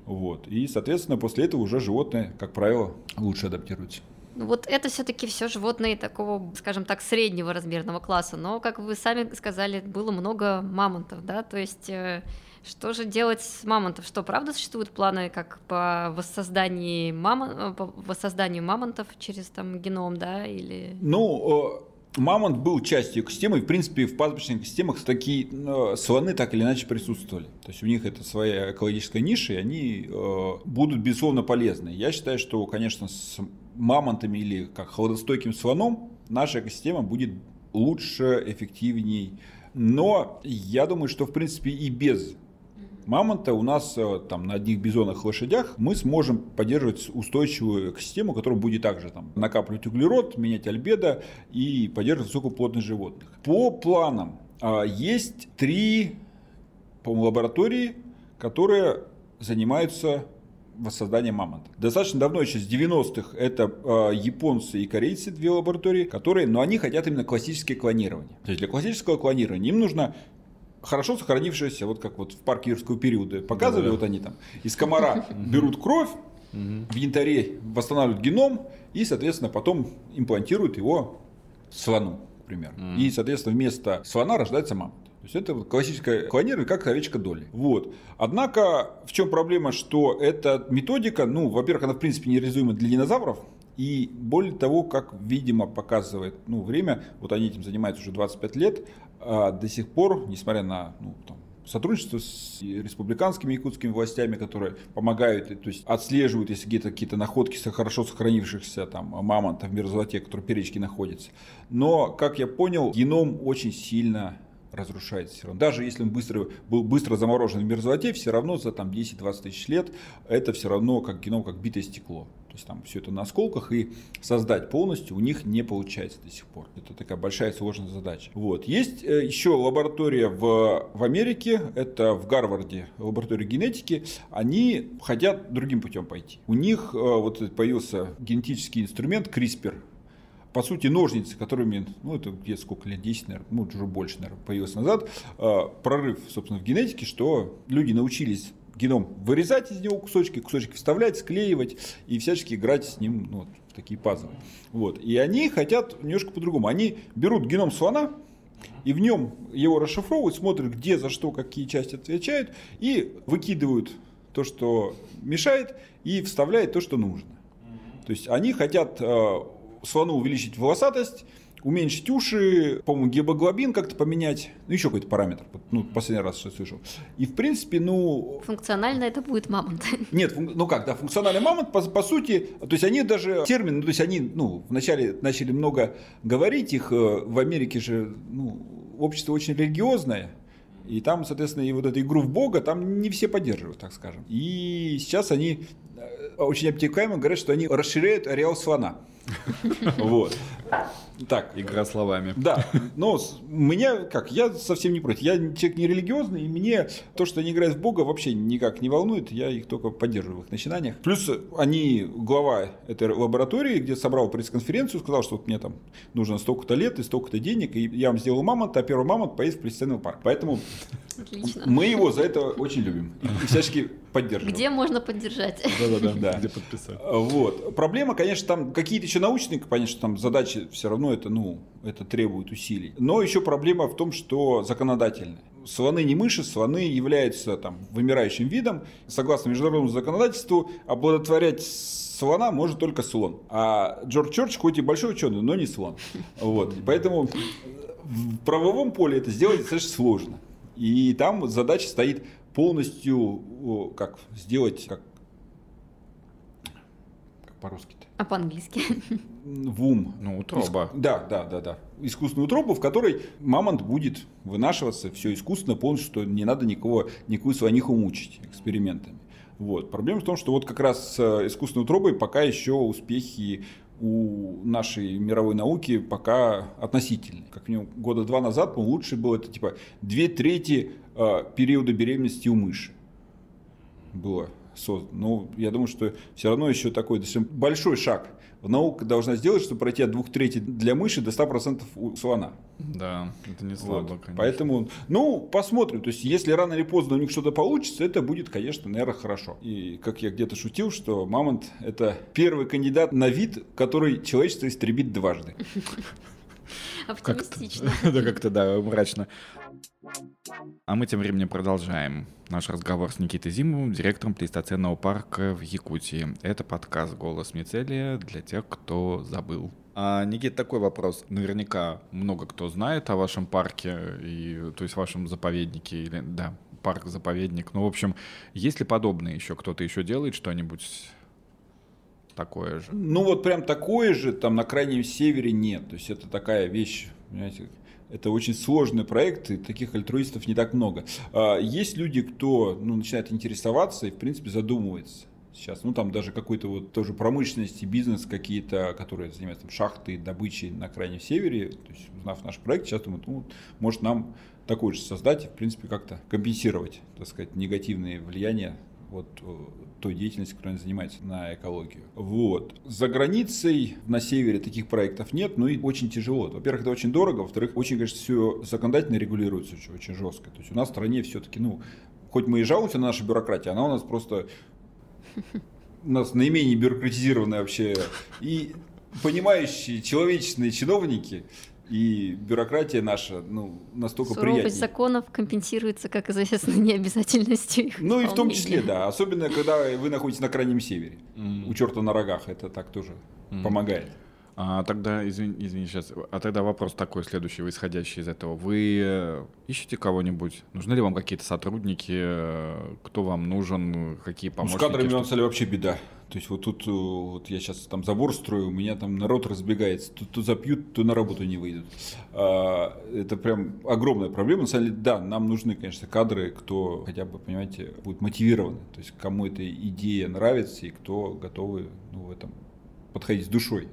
Вот. И, соответственно, после этого уже животные, как правило, лучше адаптируются. Ну вот это все-таки все животные такого, скажем так, среднего размерного класса. Но, как вы сами сказали, было много мамонтов, да, то есть э, что же делать с мамонтов? Что, правда, существуют планы как по воссозданию, мамон... по воссозданию мамонтов через там геном, да, или... Ну, Мамонт был частью экосистемы, и, в принципе, в пастбищных экосистемах такие э, слоны так или иначе присутствовали. То есть у них это своя экологическая ниша, и они э, будут, безусловно, полезны. Я считаю, что, конечно, с мамонтами или как холодостойким слоном наша экосистема будет лучше, эффективней. Но я думаю, что, в принципе, и без мамонта у нас э, там на одних бизонах лошадях мы сможем поддерживать устойчивую экосистему, которая будет также там накапливать углерод, менять альбедо и поддерживать высокую плотность животных. По планам а, есть три по лаборатории, которые занимаются воссозданием мамонта. Достаточно давно, еще с 90-х, это э, японцы и корейцы, две лаборатории, которые, но они хотят именно классическое клонирование. То есть для классического клонирования им нужно хорошо сохранившиеся, вот как вот в парке юрского периода показывали, да, да. вот они там из комара (laughs) берут кровь, в янтаре восстанавливают геном и, соответственно, потом имплантируют его слону, например. И, соответственно, вместо слона рождается мамонт. То есть это классическое клонирование, как овечка Долли. Вот. Однако, в чем проблема, что эта методика, ну, во-первых, она в принципе нереализуема для динозавров, и более того, как, видимо, показывает ну, время, вот они этим занимаются уже 25 лет, а до сих пор, несмотря на ну, там, сотрудничество с республиканскими якутскими властями, которые помогают, то есть отслеживают, если где-то какие-то находки хорошо сохранившихся там мамонтов в мерзлоте, которые в перечке находятся. Но, как я понял, геном очень сильно разрушается все равно. Даже если он быстро, был быстро заморожен в мерзлоте, все равно за там 10-20 тысяч лет это все равно как геном, как битое стекло. Есть там все это на осколках и создать полностью у них не получается до сих пор. Это такая большая сложная задача. Вот. Есть э, еще лаборатория в, в Америке, это в Гарварде, лаборатория генетики. Они хотят другим путем пойти. У них э, вот появился генетический инструмент CRISPR, по сути, ножницы, которыми, ну, это где сколько лет, 10, наверное, ну, уже больше, наверное, появилось назад, э, прорыв, собственно, в генетике, что люди научились геном вырезать из него кусочки, кусочки вставлять, склеивать и всячески играть с ним ну, в такие пазлы. Вот. И они хотят немножко по-другому. Они берут геном слона, и в нем его расшифровывают, смотрят, где за что какие части отвечают, и выкидывают то, что мешает, и вставляют то, что нужно. То есть они хотят э, слону увеличить волосатость, уменьшить уши, по-моему, гемоглобин как-то поменять, ну еще какой-то параметр, ну последний раз что слышал. И в принципе, ну... Функционально это будет мамонт. (laughs) Нет, фун... ну как, да, функциональный мамонт, по, по сути, то есть они даже термин, ну, то есть они, ну, вначале начали много говорить их, э, в Америке же, ну, общество очень религиозное, и там, соответственно, и вот эту игру в Бога там не все поддерживают, так скажем. И сейчас они э, очень обтекаемо говорят, что они расширяют ареал слона. (laughs) Вот. Так. Игра словами. Да. Но меня, как, я совсем не против. Я человек не религиозный, и мне то, что они играют в Бога, вообще никак не волнует. Я их только поддерживаю в их начинаниях. Плюс они, глава этой лаборатории, где собрал пресс-конференцию, сказал, что вот мне там нужно столько-то лет и столько-то денег, и я вам сделал мамонт, а первый мамонт поедет в Плесценный парк. Поэтому Отлично. мы его за это очень любим. И всячески поддерживаем. Где можно поддержать? Да-да-да. Где подписать. Вот. Проблема, конечно, там какие-то еще научные, конечно, там задачи все равно это, ну, это требует усилий. Но еще проблема в том, что законодательная. Слоны не мыши, слоны являются там вымирающим видом. Согласно международному законодательству, оплодотворять слона может только слон. А Джордж Чорч хоть и большой ученый, но не слон. Вот. Поэтому в правовом поле это сделать достаточно сложно. И там задача стоит полностью как сделать как, как по-русски-то. А по-английски? Вум. Ну, утроба. Иск... Да, да, да, да. Искусственную утробу, в которой мамонт будет вынашиваться, все искусственно, полностью, что не надо никого, никакую слониху мучить экспериментами. Вот. Проблема в том, что вот как раз с э, искусственной утробой пока еще успехи у нашей мировой науки пока относительные. Как минимум года два назад, по лучше было это типа две трети э, периода беременности у мыши было создано. Но ну, я думаю, что все равно еще такой большой шаг наука должна сделать, чтобы пройти от двух третей для мыши до 100% у слона. Да, это не слабо, вот. конечно. Поэтому, ну, посмотрим. То есть, если рано или поздно у них что-то получится, это будет, конечно, наверное, хорошо. И как я где-то шутил, что мамонт – это первый кандидат на вид, который человечество истребит дважды. (laughs) Оптимистично. (laughs) Да, как-то, да, мрачно. А мы тем временем продолжаем наш разговор с Никитой Зимовым, директором плейстоценного парка в Якутии. Это подкаст «Голос Мицелия» для тех, кто забыл. А, Никит, такой вопрос. Наверняка много кто знает о вашем парке, и, то есть вашем заповеднике, или, да, парк-заповедник. Ну, в общем, есть ли подобное еще? Кто-то еще делает что-нибудь такое же? Ну, вот прям такое же там на крайнем севере нет. То есть это такая вещь, понимаете, это очень сложный проект, и таких альтруистов не так много. А, есть люди, кто ну, начинает интересоваться и, в принципе, задумывается сейчас. Ну, там даже какой-то вот тоже промышленности, бизнес какие-то, которые занимаются там, шахтой, добычей на крайнем севере. То есть, узнав наш проект, сейчас думают, ну, может нам такой же создать и, в принципе, как-то компенсировать, так сказать, негативные влияния вот э, той деятельности, которой они занимаются на экологию. Вот. За границей на севере таких проектов нет, но и очень тяжело. Во-первых, это очень дорого, во-вторых, очень, конечно, все законодательно регулируется очень, очень жестко. То есть у нас в стране все-таки, ну, хоть мы и жалуемся на нашу бюрократию, она у нас просто у нас наименее бюрократизированная вообще. И понимающие человечные чиновники и бюрократия наша ну, настолько Суровость приятнее. законов компенсируется, как известно, (laughs) необязательностью их Ну и в том числе, да. Особенно, когда вы находитесь на крайнем севере. Mm. У черта на рогах. Это так тоже mm. помогает. А тогда, извини, извини, сейчас, а тогда вопрос такой следующий, исходящий из этого. Вы э, ищете кого-нибудь? Нужны ли вам какие-то сотрудники? Э, кто вам нужен? Какие помощники? Ну, с кадрами, на самом вообще беда. То есть вот тут, э, вот я сейчас там забор строю, у меня там народ разбегается, тут то запьют, то на работу не выйдут. А, это прям огромная проблема. На самом деле, да, нам нужны, конечно, кадры, кто хотя бы, понимаете, будет мотивирован. То есть кому эта идея нравится и кто готовы ну, в этом подходить с душой.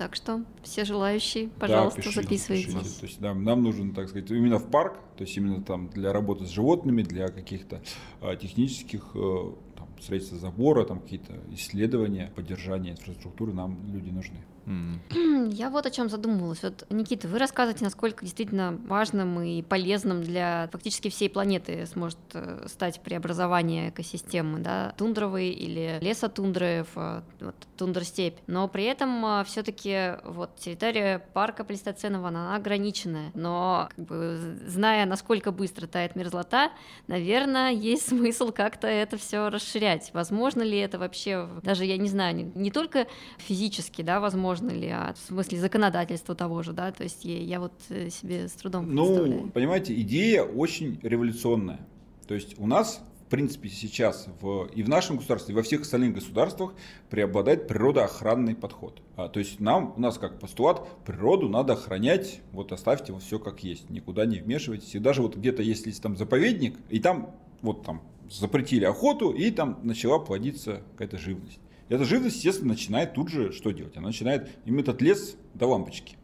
Так что все желающие, пожалуйста, да, пишите, записывайте. Пишите. То есть нам, нам нужен, так сказать, именно в парк, то есть именно там для работы с животными, для каких-то а, технических а, там, строительства забора, там какие-то исследования, поддержания инфраструктуры нам люди нужны. Я вот о чем задумывалась. Вот, Никита, вы рассказываете, насколько действительно важным и полезным для фактически всей планеты сможет э, стать преобразование экосистемы, да, тундровой или лесотундры в вот, тундр-степь. Но при этом э, все-таки вот территория парка Плестоценова, она ограниченная. Но как бы, зная, насколько быстро тает мерзлота, наверное, есть смысл как-то это все расширять. Возможно ли это вообще, даже я не знаю, не, не только физически, да, возможно, возможно ли, а в смысле законодательства того же, да, то есть я, я вот э, себе с трудом ну, представляю. Ну, понимаете, идея очень революционная. То есть у нас в принципе, сейчас в, и в нашем государстве, и во всех остальных государствах преобладает природоохранный подход. А, то есть нам, у нас как постулат, природу надо охранять, вот оставьте вот все как есть, никуда не вмешивайтесь. И даже вот где-то есть там заповедник, и там вот там запретили охоту, и там начала плодиться какая-то живность. Эта живность, естественно, начинает тут же что делать? Она начинает им этот лес до лампочки.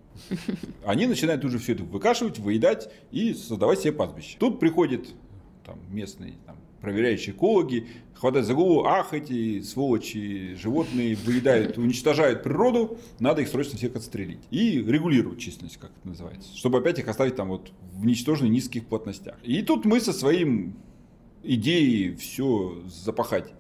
Они начинают тут же все это выкашивать, выедать и создавать себе пастбище. Тут приходят там, местные там, проверяющие экологи, хватают за голову, ах, эти сволочи, животные выедают, уничтожают природу, надо их срочно всех отстрелить. И регулировать численность, как это называется, чтобы опять их оставить там вот в ничтожно низких плотностях. И тут мы со своим идеей все запахать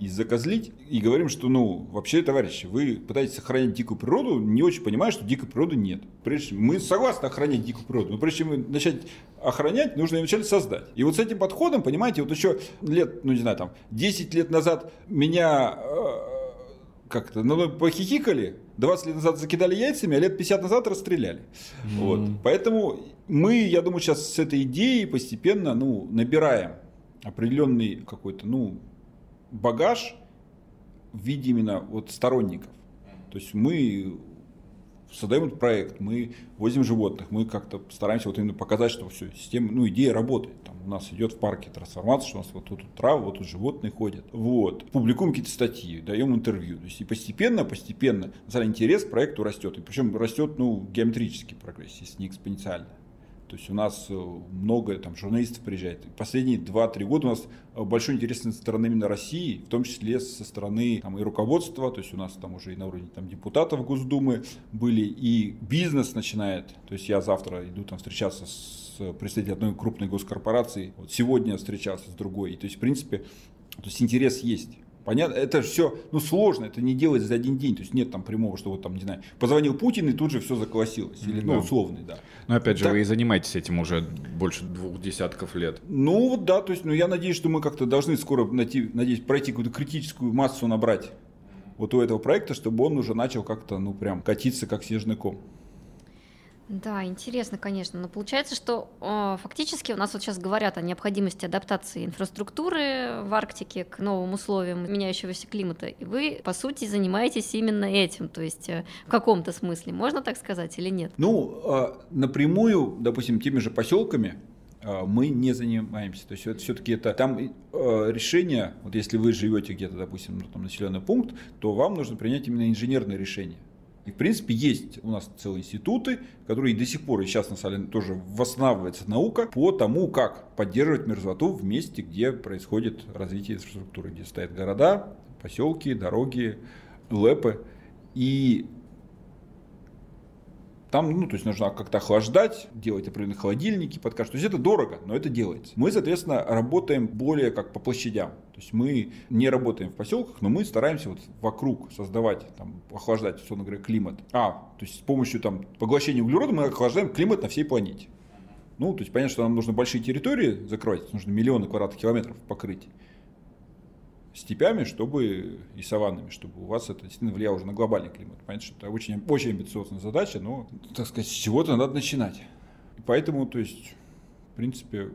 и закозлить, и говорим, что, ну, вообще, товарищи, вы пытаетесь сохранять дикую природу, не очень понимая, что дикой природы нет. Прежде мы согласны охранять дикую природу, но прежде чем начать охранять, нужно ее вначале создать. И вот с этим подходом, понимаете, вот еще лет, ну, не знаю, там, 10 лет назад меня э, как-то, ну, похихикали, 20 лет назад закидали яйцами, а лет 50 назад расстреляли. Mm. Вот. Поэтому мы, я думаю, сейчас с этой идеей постепенно, ну, набираем определенный какой-то, ну, багаж в виде именно вот сторонников. То есть мы создаем этот проект, мы возим животных, мы как-то стараемся вот именно показать, что все, система, ну, идея работает. Там у нас идет в парке трансформация, что у нас вот тут травы, вот тут животные ходят. Вот. Публикуем какие-то статьи, даем интервью. То есть и постепенно, постепенно, на самом деле, интерес к проекту растет. И причем растет, ну, геометрический прогресс, если не экспоненциально. То есть у нас э, много там, журналистов приезжает. Последние 2-3 года у нас э, большой интерес со стороны именно России, в том числе со стороны там, и руководства, то есть у нас там уже и на уровне там, депутатов Госдумы были, и бизнес начинает. То есть я завтра иду там встречаться с представителем одной крупной госкорпорации, вот сегодня встречался с другой. И, то есть, в принципе, то есть интерес есть. Понятно, это все, ну, сложно, это не делать за один день, то есть нет там прямого, что вот там, не знаю, позвонил Путин и тут же все заколосилось, или, ну, условный, да. Но опять же, так, вы и занимаетесь этим уже больше двух десятков лет. Ну, вот да, то есть, ну, я надеюсь, что мы как-то должны скоро, найти, надеюсь, пройти какую-то критическую массу набрать вот у этого проекта, чтобы он уже начал как-то, ну, прям катиться как снежный ком. Да, интересно, конечно. Но получается, что э, фактически у нас вот сейчас говорят о необходимости адаптации инфраструктуры в Арктике к новым условиям меняющегося климата. И вы, по сути, занимаетесь именно этим. То есть э, в каком-то смысле, можно так сказать или нет? Ну, э, напрямую, допустим, теми же поселками мы не занимаемся. То есть это все-таки это там э, решение, вот если вы живете где-то, допустим, ну, там населенный пункт, то вам нужно принять именно инженерное решение. И, в принципе, есть у нас целые институты, которые до сих пор, и сейчас на самом тоже восстанавливается наука по тому, как поддерживать мерзлоту в месте, где происходит развитие инфраструктуры, где стоят города, поселки, дороги, лэпы. И там, ну, то есть нужно как-то охлаждать, делать определенные холодильники, подкаш. То есть это дорого, но это делается. Мы, соответственно, работаем более как по площадям. То есть мы не работаем в поселках, но мы стараемся вот вокруг создавать, там, охлаждать, условно говоря, климат. А, то есть с помощью там, поглощения углерода мы охлаждаем климат на всей планете. Ну, то есть понятно, что нам нужно большие территории закрывать, нужно миллионы квадратных километров покрыть степями, чтобы и саваннами, чтобы у вас это действительно влияло уже на глобальный климат. Понятно, что это очень, очень амбициозная задача, но, так сказать, с чего-то надо начинать. И поэтому, то есть, в принципе,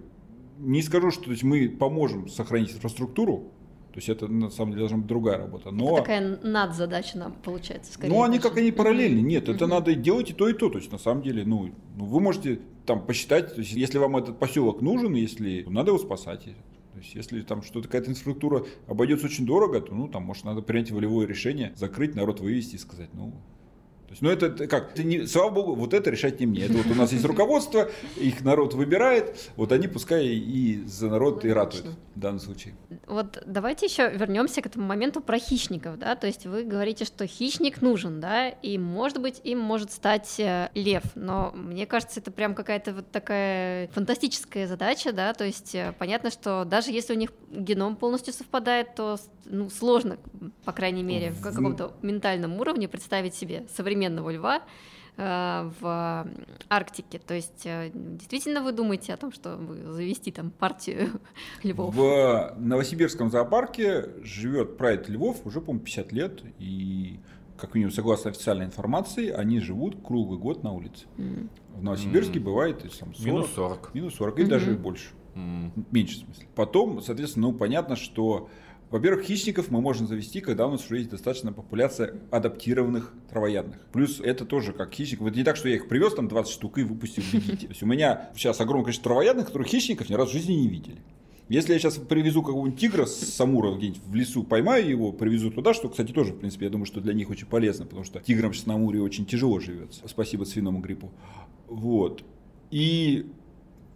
не скажу, что то есть, мы поможем сохранить инфраструктуру, то есть это на самом деле должна быть другая работа. Но... Это такая надзадача нам получается, скорее. Ну, они больше. как они параллельны. Нет, это надо делать и то, и то. То есть, на самом деле, ну, ну вы можете там посчитать, то есть, если вам этот поселок нужен, если надо его спасать. То есть, если там что-то, какая-то инфраструктура обойдется очень дорого, то, ну, там, может, надо принять волевое решение, закрыть, народ вывести и сказать, ну, То есть, ну это как, это не, слава богу, вот это решать не мне. Это вот у нас есть руководство, их народ выбирает, вот они пускай и за народ и ратуют в данном случае. Вот давайте еще вернемся к этому моменту про хищников, да, то есть вы говорите, что хищник нужен, да, и может быть им может стать э, лев, но мне кажется, это прям какая-то вот такая фантастическая задача, да, то есть э, понятно, что даже если у них геном полностью совпадает, то ну, сложно, по крайней мере, в каком-то ментальном уровне представить себе современного льва э, в Арктике. То есть э, действительно вы думаете о том, чтобы завести там партию (laughs) львов? В Новосибирском зоопарке живет прайд львов уже, по-моему, 50 лет. И, как минимум, согласно официальной информации, они живут круглый год на улице. Mm. В Новосибирске mm. бывает там, 40, минус 40. Минус 40 mm-hmm. и даже больше. Mm. Меньше, в смысле. Потом, соответственно, ну, понятно, что во-первых, хищников мы можем завести, когда у нас уже есть достаточно популяция адаптированных травоядных. Плюс это тоже как хищник. Вот не так, что я их привез там 20 штук и выпустил, бегите. То есть у меня сейчас огромное количество травоядных, которых хищников ни разу в жизни не видели. Если я сейчас привезу какого-нибудь тигра с Самура где-нибудь в лесу, поймаю его, привезу туда, что, кстати, тоже, в принципе, я думаю, что для них очень полезно, потому что тиграм сейчас на Амуре очень тяжело живется. Спасибо свиному гриппу. Вот. И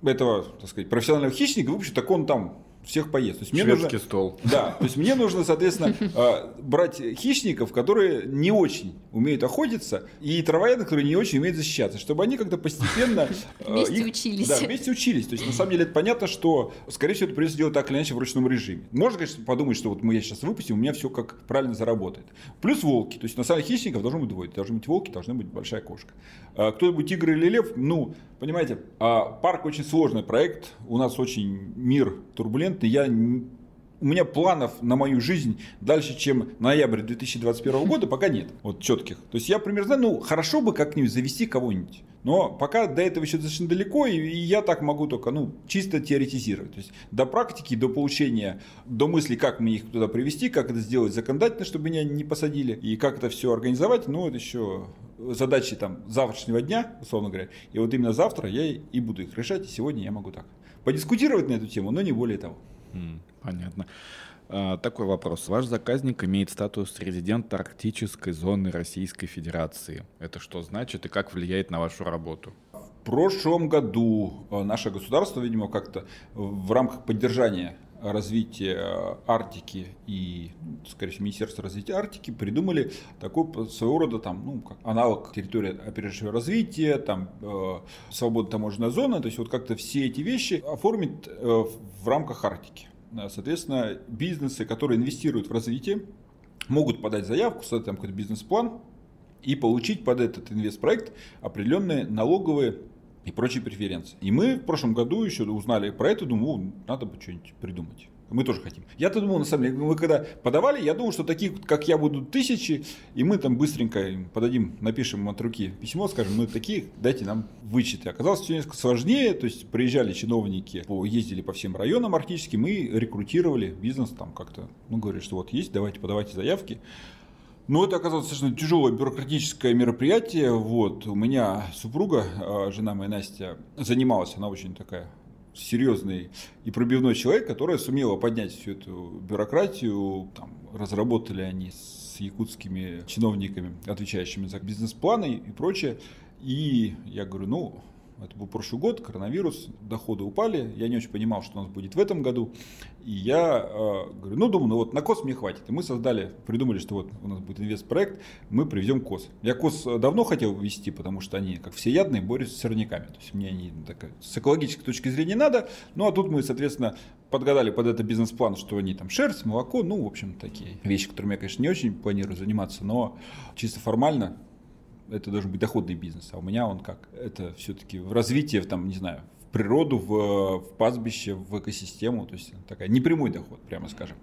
этого, так сказать, профессионального хищника выпущу, так он там всех поест. То есть мне Шведский нужно, стол. Да, то есть мне нужно, соответственно, (laughs) а, брать хищников, которые не очень умеют охотиться, и травоядных, которые не очень умеют защищаться, чтобы они как-то постепенно... (laughs) А, вместе их, учились. Да, вместе учились. То есть, на самом деле, это понятно, что, скорее всего, это придется делать так или иначе в ручном режиме. Можно, конечно, подумать, что вот мы я сейчас выпустим, у меня все как правильно заработает. Плюс волки. То есть, на самом деле, хищников должно быть двое. Должны быть волки, должна быть большая кошка. А, кто-нибудь тигр или лев, ну, понимаете, парк очень сложный проект, у нас очень мир турбулентный, я у меня планов на мою жизнь дальше, чем ноябрь 2021 года, пока нет. Вот четких. То есть я примерно знаю, ну, хорошо бы как-нибудь завести кого-нибудь. Но пока до этого еще достаточно далеко, и, я так могу только, ну, чисто теоретизировать. То есть до практики, до получения, до мысли, как мне их туда привести, как это сделать законодательно, чтобы меня не посадили, и как это все организовать, ну, это еще задачи там завтрашнего дня, условно говоря. И вот именно завтра я и буду их решать, и сегодня я могу так. Подискутировать на эту тему, но не более того. Понятно. А, такой вопрос. Ваш заказник имеет статус резидента арктической зоны Российской Федерации. Это что значит и как влияет на вашу работу? В прошлом году э, наше государство, видимо, как-то в рамках поддержания развития э, Арктики и, скорее всего, Министерство развития Арктики придумали такой своего рода там, ну, как аналог территории опережающего развития, там, э, свободная таможенная зона, то есть вот как-то все эти вещи оформить э, в рамках Арктики. Соответственно, бизнесы, которые инвестируют в развитие, могут подать заявку, создать там какой-то бизнес-план и получить под этот инвестпроект определенные налоговые и прочие преференции. И мы в прошлом году еще узнали про это, думаю, надо бы что-нибудь придумать. Мы тоже хотим. Я-то думал, на самом деле, мы когда подавали, я думал, что таких, как я, будут тысячи, и мы там быстренько им подадим, напишем от руки письмо, скажем, мы такие, дайте нам вычеты. Оказалось, все несколько сложнее, то есть приезжали чиновники, ездили по всем районам арктическим и рекрутировали бизнес там как-то, ну, говорили, что вот есть, давайте подавайте заявки. Но это оказалось совершенно тяжелое бюрократическое мероприятие. Вот. У меня супруга, а, жена моя Настя, занималась, она очень такая серьезный и пробивной человек, которая сумела поднять всю эту бюрократию. Там, разработали они с якутскими чиновниками, отвечающими за бизнес-планы и прочее. И я говорю, ну, это был прошлый год, коронавирус, доходы упали. Я не очень понимал, что у нас будет в этом году. И я э, говорю, ну, думаю, ну вот на КОС мне хватит. И мы создали, придумали, что вот у нас будет инвестпроект, мы привезем КОС. Я КОС давно хотел ввести, потому что они, как все ядные, борются с сорняками. То есть мне они так, с экологической точки зрения надо. Ну, а тут мы, соответственно, подгадали под это бизнес-план, что они там шерсть, молоко, ну, в общем, такие вещи, которыми я, конечно, не очень планирую заниматься, но чисто формально это должен быть доходный бизнес, а у меня он как? Это все-таки в развитии, там, не знаю, природу, в, в пастбище, в экосистему, то есть такая непрямой доход, прямо скажем.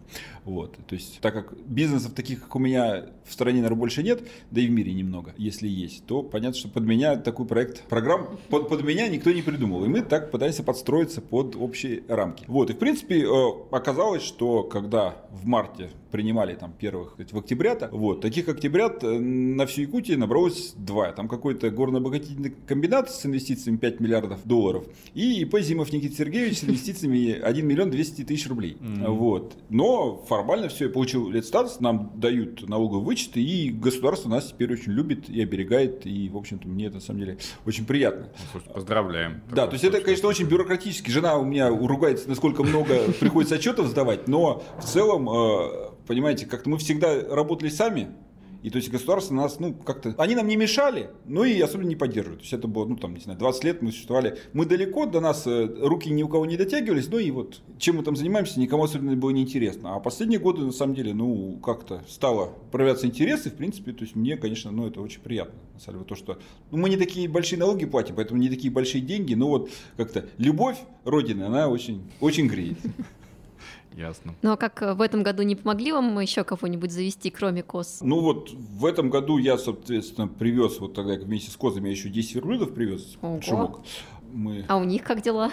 Вот, то есть так как бизнесов таких, как у меня в стране, наверное, больше нет, да и в мире немного, если есть, то понятно, что под меня такой проект, программ под, под меня никто не придумал, и мы так пытаемся подстроиться под общие рамки. Вот, и в принципе э, оказалось, что когда в марте принимали там первых в октябрята, вот, таких октябрят э, на всю Якутию набралось два, там какой-то горно-обогатительный комбинат с инвестициями 5 миллиардов долларов, ИП Зимов Никита Сергеевич с инвестициями (laughs) 1 миллион 200 тысяч рублей. Mm-hmm. Вот. Но формально все, я получил лет статус, нам дают налоговый вычет, и государство нас теперь очень любит и оберегает, и, в общем-то, мне это, на самом деле, очень приятно. Слушайте, поздравляем. Да, то есть это, конечно, очень бюрократически. Жена у меня ругается, насколько много (laughs) приходится отчетов сдавать, но в целом, э, понимаете, как-то мы всегда работали сами, и то есть государство нас, ну, как-то, они нам не мешали, но и особенно не поддерживают. То есть это было, ну, там, не знаю, 20 лет мы существовали. Мы далеко, до нас э, руки ни у кого не дотягивались, ну и вот чем мы там занимаемся, никому особенно было неинтересно. А последние годы, на самом деле, ну, как-то стало проявляться интерес, и, в принципе, то есть мне, конечно, ну, это очень приятно. На самом деле, то, что ну, мы не такие большие налоги платим, поэтому не такие большие деньги, но вот как-то любовь Родины, она очень, очень греет. Ясно. Ну а как э, в этом году не помогли вам еще кого-нибудь завести, кроме коз? Ну вот в этом году я, соответственно, привез, вот тогда вместе с козами я еще 10 верблюдов привез, шумок. Мы... А у них как дела?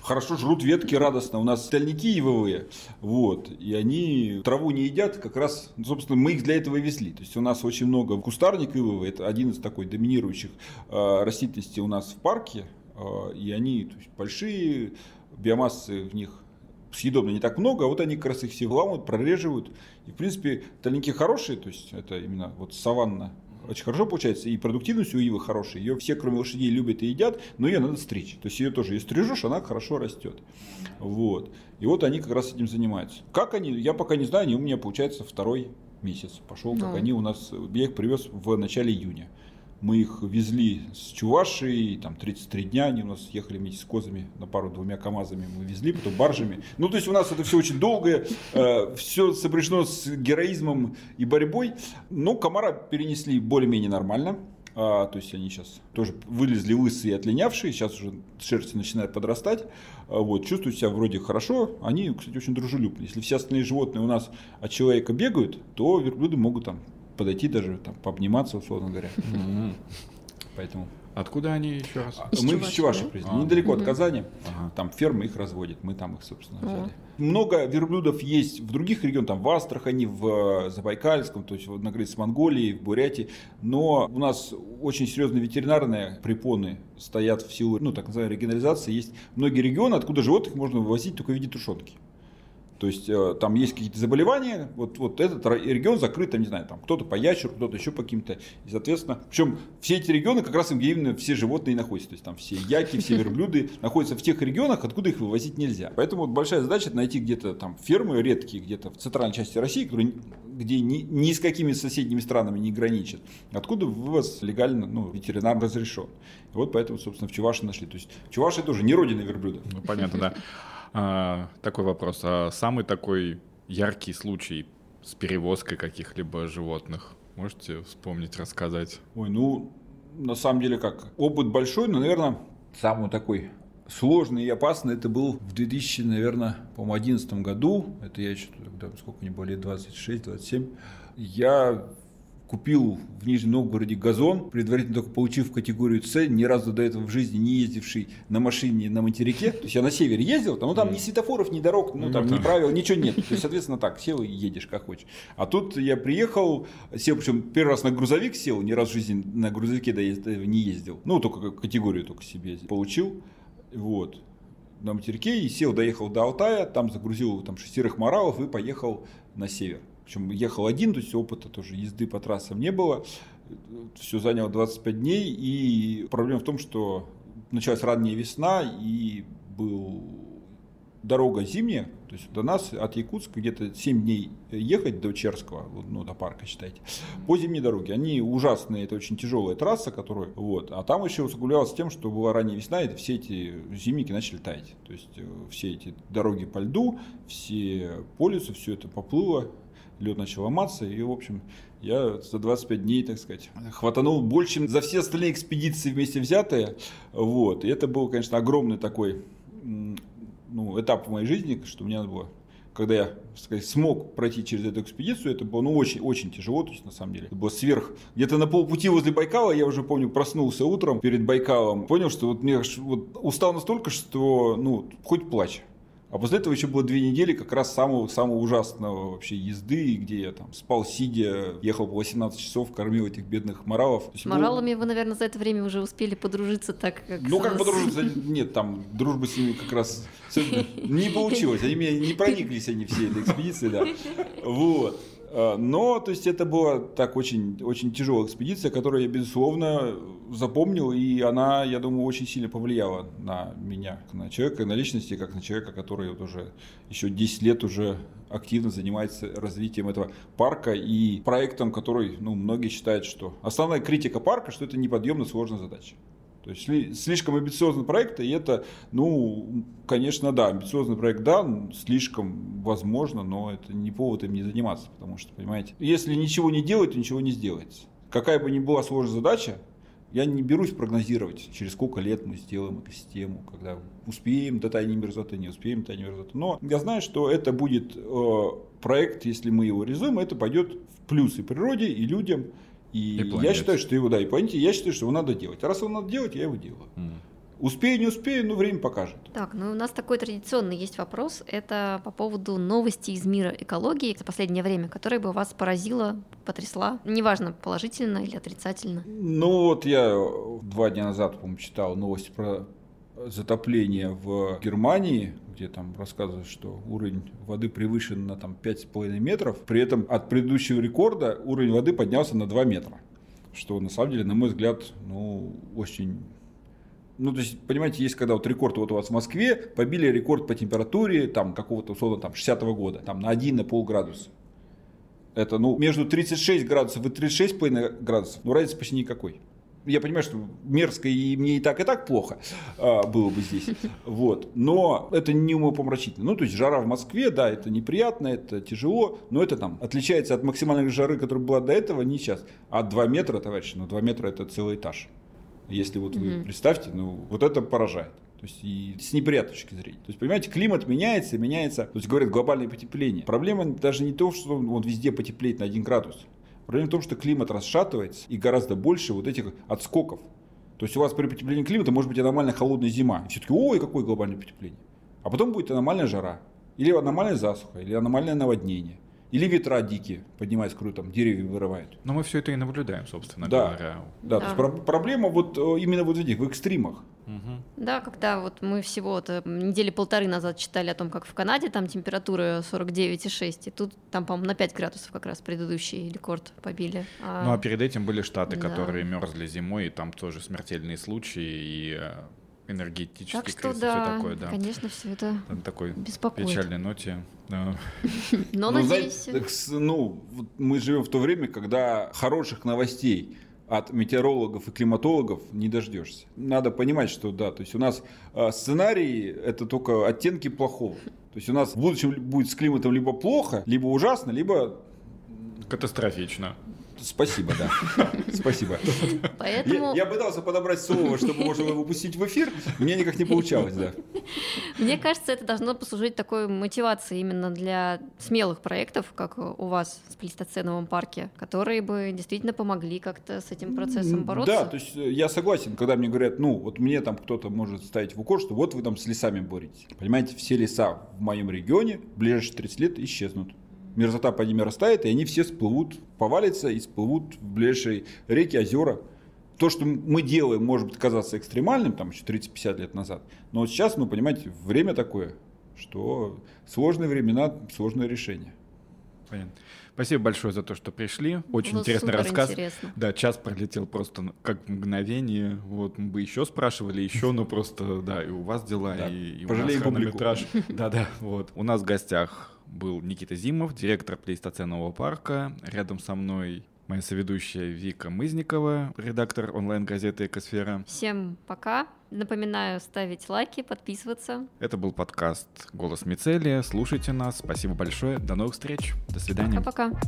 Хорошо жрут ветки радостно. У нас стальники ивовые, вот, и они траву не едят, как раз, собственно, мы их для этого и везли. То есть у нас очень много кустарник ивовый, это один из такой доминирующих э, растительностей у нас в парке, э, и они то есть, большие, биомассы в них съедобно не так много, а вот они как раз их все вламывают, прореживают. И, в принципе, тальники хорошие, то есть это именно вот саванна очень хорошо получается, и продуктивность у ивы хорошая. Ее все, кроме лошадей, любят и едят, но ее надо стричь. То есть ее тоже, если стрижешь, она хорошо растет. Вот. И вот они как раз этим занимаются. Как они, я пока не знаю, они у меня, получается, второй месяц пошел, как ну. они у нас, я их привез в начале июня. Мы их везли с Чувашии, там 33 дня они у нас ехали вместе с козами на пару двумя КАМАЗами мы везли, потом баржами. Ну, то есть у нас это все очень долгое, э, все сопряжено с героизмом и борьбой. Но комара перенесли более-менее нормально. А, то есть они сейчас тоже вылезли лысые и отлинявшие, сейчас уже шерсть начинает подрастать. А, вот, чувствуют себя вроде хорошо. Они, кстати, очень дружелюбные. Если все остальные животные у нас от человека бегают, то верблюды могут там подойти даже, там, пообниматься, условно говоря. Поэтому. Откуда они еще раз? Из мы Чуваши, Чуваши да? привезли, а, недалеко угу. от Казани. Ага. Там фермы их разводят, мы там их, собственно, взяли. Ага. Много верблюдов есть в других регионах, там в Астрахани, в э, Забайкальском, то есть на границе с Монголией, в Бурятии. Но у нас очень серьезные ветеринарные препоны стоят в силу, ну, так называемой регионализации. Есть многие регионы, откуда животных можно вывозить только в виде тушенки. То есть э, там есть какие-то заболевания, вот, вот этот регион закрыт, там, не знаю, там кто-то по ящеру, кто-то еще по каким-то. И, соответственно, причем все эти регионы как раз где именно все животные находятся. То есть там все яки, все (laughs) верблюды находятся в тех регионах, откуда их вывозить нельзя. Поэтому вот большая задача найти где-то там фермы редкие, где-то в центральной части России, которые, где ни, ни с какими соседними странами не граничат, откуда вывоз легально, ну, ветеринарно разрешен. И вот поэтому, собственно, в Чуваши нашли. То есть Чуваши тоже не родина верблюда. Ну, понятно, да. (laughs) А, такой вопрос. А самый такой яркий случай с перевозкой каких-либо животных? Можете вспомнить, рассказать? Ой, ну, на самом деле как? Опыт большой, но, наверное, самый такой сложный и опасный это был в 2000, наверное, по-моему, 2011 году. Это я еще тогда, сколько мне было, лет 26-27. Я купил в Нижнем Новгороде газон, предварительно только получив категорию С, ни разу до этого в жизни не ездивший на машине на материке. То есть я на север ездил, там, ну там ни светофоров, ни дорог, ну там ни правил, ничего нет. То есть, соответственно, так, сел и едешь как хочешь. А тут я приехал, сел, причем первый раз на грузовик сел, ни разу в жизни на грузовике до этого не ездил. Ну, только категорию только себе получил. Вот на материке и сел, доехал до Алтая, там загрузил там шестерых моралов и поехал на север. Причем ехал один, то есть опыта тоже езды по трассам не было. Все заняло 25 дней. И проблема в том, что началась ранняя весна и был дорога зимняя, то есть до нас от Якутска где-то 7 дней ехать до Черского, ну до парка считайте, по зимней дороге. Они ужасные, это очень тяжелая трасса, которая, вот, а там еще усугублялось тем, что была ранняя весна, и все эти зимники начали таять. То есть э, все эти дороги по льду, все по лесу, все это поплыло, лед начал ломаться, и, в общем, я за 25 дней, так сказать, хватанул больше, чем за все остальные экспедиции вместе взятые. Вот. И это был, конечно, огромный такой ну, этап в моей жизни, что мне надо было когда я сказать, смог пройти через эту экспедицию, это было ну, очень, очень тяжело, то есть на самом деле. Это было сверх. Где-то на полпути возле Байкала, я уже помню, проснулся утром перед Байкалом, понял, что вот мне вот устал настолько, что ну, хоть плачь. А после этого еще было две недели как раз самого, самого ужасного вообще езды, где я там спал сидя, ехал по 18 часов, кормил этих бедных моралов. С моралами вы, наверное, за это время уже успели подружиться так, как... Ну, как подружиться? Нет, там дружба с ними как раз не получилось. Они меня не прониклись, они все этой экспедиции, да. Вот. А, но, то есть, это была так очень, очень тяжелая экспедиция, которую я, безусловно, запомнил, и она, я думаю, очень сильно повлияла на меня, на человека, на личности, как на человека, который вот уже еще 10 лет уже активно занимается развитием этого парка и проектом, который, ну, многие считают, что основная критика парка, что это неподъемно сложная задача. То есть слишком амбициозный проект, и это, ну, конечно, да, амбициозный проект, да, слишком возможно, но это не повод им не заниматься, потому что, понимаете, если ничего не делать, то ничего не сделается. Какая бы ни была сложная задача, я не берусь прогнозировать, через сколько лет мы сделаем эту систему, когда успеем до тайной мерзоты, не успеем до тайной мерзоты. Но я знаю, что это будет э, проект, если мы его реализуем, это пойдет в плюсы природе, и людям, и, и я считаю, что его, да, и планете, я считаю, что его надо делать. А раз его надо делать, я его делаю. Mm. Успею, не успею, но время покажет. Так, ну у нас такой традиционный есть вопрос. Это по поводу новости из мира экологии за последнее время, которая бы вас поразила, потрясла. Неважно, положительно или отрицательно. Ну вот я два дня назад, по-моему, читал новости про затопление в Германии, где там рассказывают, что уровень воды превышен на там 5,5 метров. При этом от предыдущего рекорда уровень воды поднялся на 2 метра. Что на самом деле, на мой взгляд, ну, очень ну, то есть, понимаете, есть когда вот рекорд вот у вас в Москве, побили рекорд по температуре, там, какого-то, условно, там, 60-го года, там, на 1, на полградуса. Это, ну, между 36 градусов и 36,5 градусов, ну, разницы почти никакой я понимаю, что мерзко и мне и так, и так плохо а, было бы здесь. Вот. Но это не умопомрачительно. Ну, то есть жара в Москве, да, это неприятно, это тяжело, но это там отличается от максимальной жары, которая была до этого, не сейчас. А 2 метра, товарищи, ну 2 метра это целый этаж. Если вот вы представьте, ну вот это поражает. То есть и с неприятной точки зрения. То есть, понимаете, климат меняется, меняется. То есть, говорят, глобальное потепление. Проблема даже не то, что он везде потеплеет на 1 градус. Проблема в том, что климат расшатывается и гораздо больше вот этих отскоков. То есть у вас при потеплении климата может быть аномально холодная зима. И все таки ой, какое глобальное потепление. А потом будет аномальная жара. Или аномальная засуха, или аномальное наводнение. Или ветра дикие, поднимаясь кру, там деревья вырывают. Но мы все это и наблюдаем, собственно да, говоря. Да, да. То есть про- проблема вот э, именно вот в этих, в экстримах. Угу. Да, когда вот мы всего -то недели полторы назад читали о том, как в Канаде там температура 49,6, и тут там, по-моему, на 5 градусов как раз предыдущий рекорд побили. А... Ну а перед этим были штаты, да. которые мерзли зимой, и там тоже смертельные случаи, и э, энергетический так что, кризис, да, все такое, да. Конечно, все это Там такой беспокоит. печальной ноте. (laughs) Но ну, надеюсь. ну, мы живем в то время, когда хороших новостей от метеорологов и климатологов не дождешься. Надо понимать, что да, то есть у нас э, сценарий это только оттенки плохого. То есть у нас в будущем будет с климатом либо плохо, либо ужасно, либо катастрофично. Спасибо, да. (laughs) Спасибо. Поэтому... Я, я пытался подобрать слово, чтобы можно его выпустить в эфир, мне никак не получалось, да. Мне кажется, это должно послужить такой мотивацией именно для смелых проектов, как у вас в Плейстоценовом парке, которые бы действительно помогли как-то с этим процессом бороться. Да, то есть э, я согласен, когда мне говорят, ну, вот мне там кто-то может ставить в укор, что вот вы там с лесами боретесь. Понимаете, все леса в моем регионе в ближайшие 30 лет исчезнут мерзота под ними растает, и они все всплывут, повалятся и всплывут в ближайшие реки, озера. То, что мы делаем, может быть казаться экстремальным, там еще 30-50 лет назад, но вот сейчас, ну, понимаете, время такое, что сложные времена, сложное решение. Понятно. Спасибо большое за то, что пришли. Очень Было интересный рассказ. Интересно. Да, час пролетел просто как мгновение. Вот мы бы еще спрашивали, еще, но просто, да, и у вас дела, да. и, и у нас хронометраж. Да-да, вот. У нас в гостях был Никита Зимов, директор плейстоценового парка. Рядом со мной моя соведущая Вика Мызникова, редактор онлайн-газеты «Экосфера». Всем пока. Напоминаю ставить лайки, подписываться. Это был подкаст «Голос Мицелия». Слушайте нас. Спасибо большое. До новых встреч. До свидания. Пока-пока.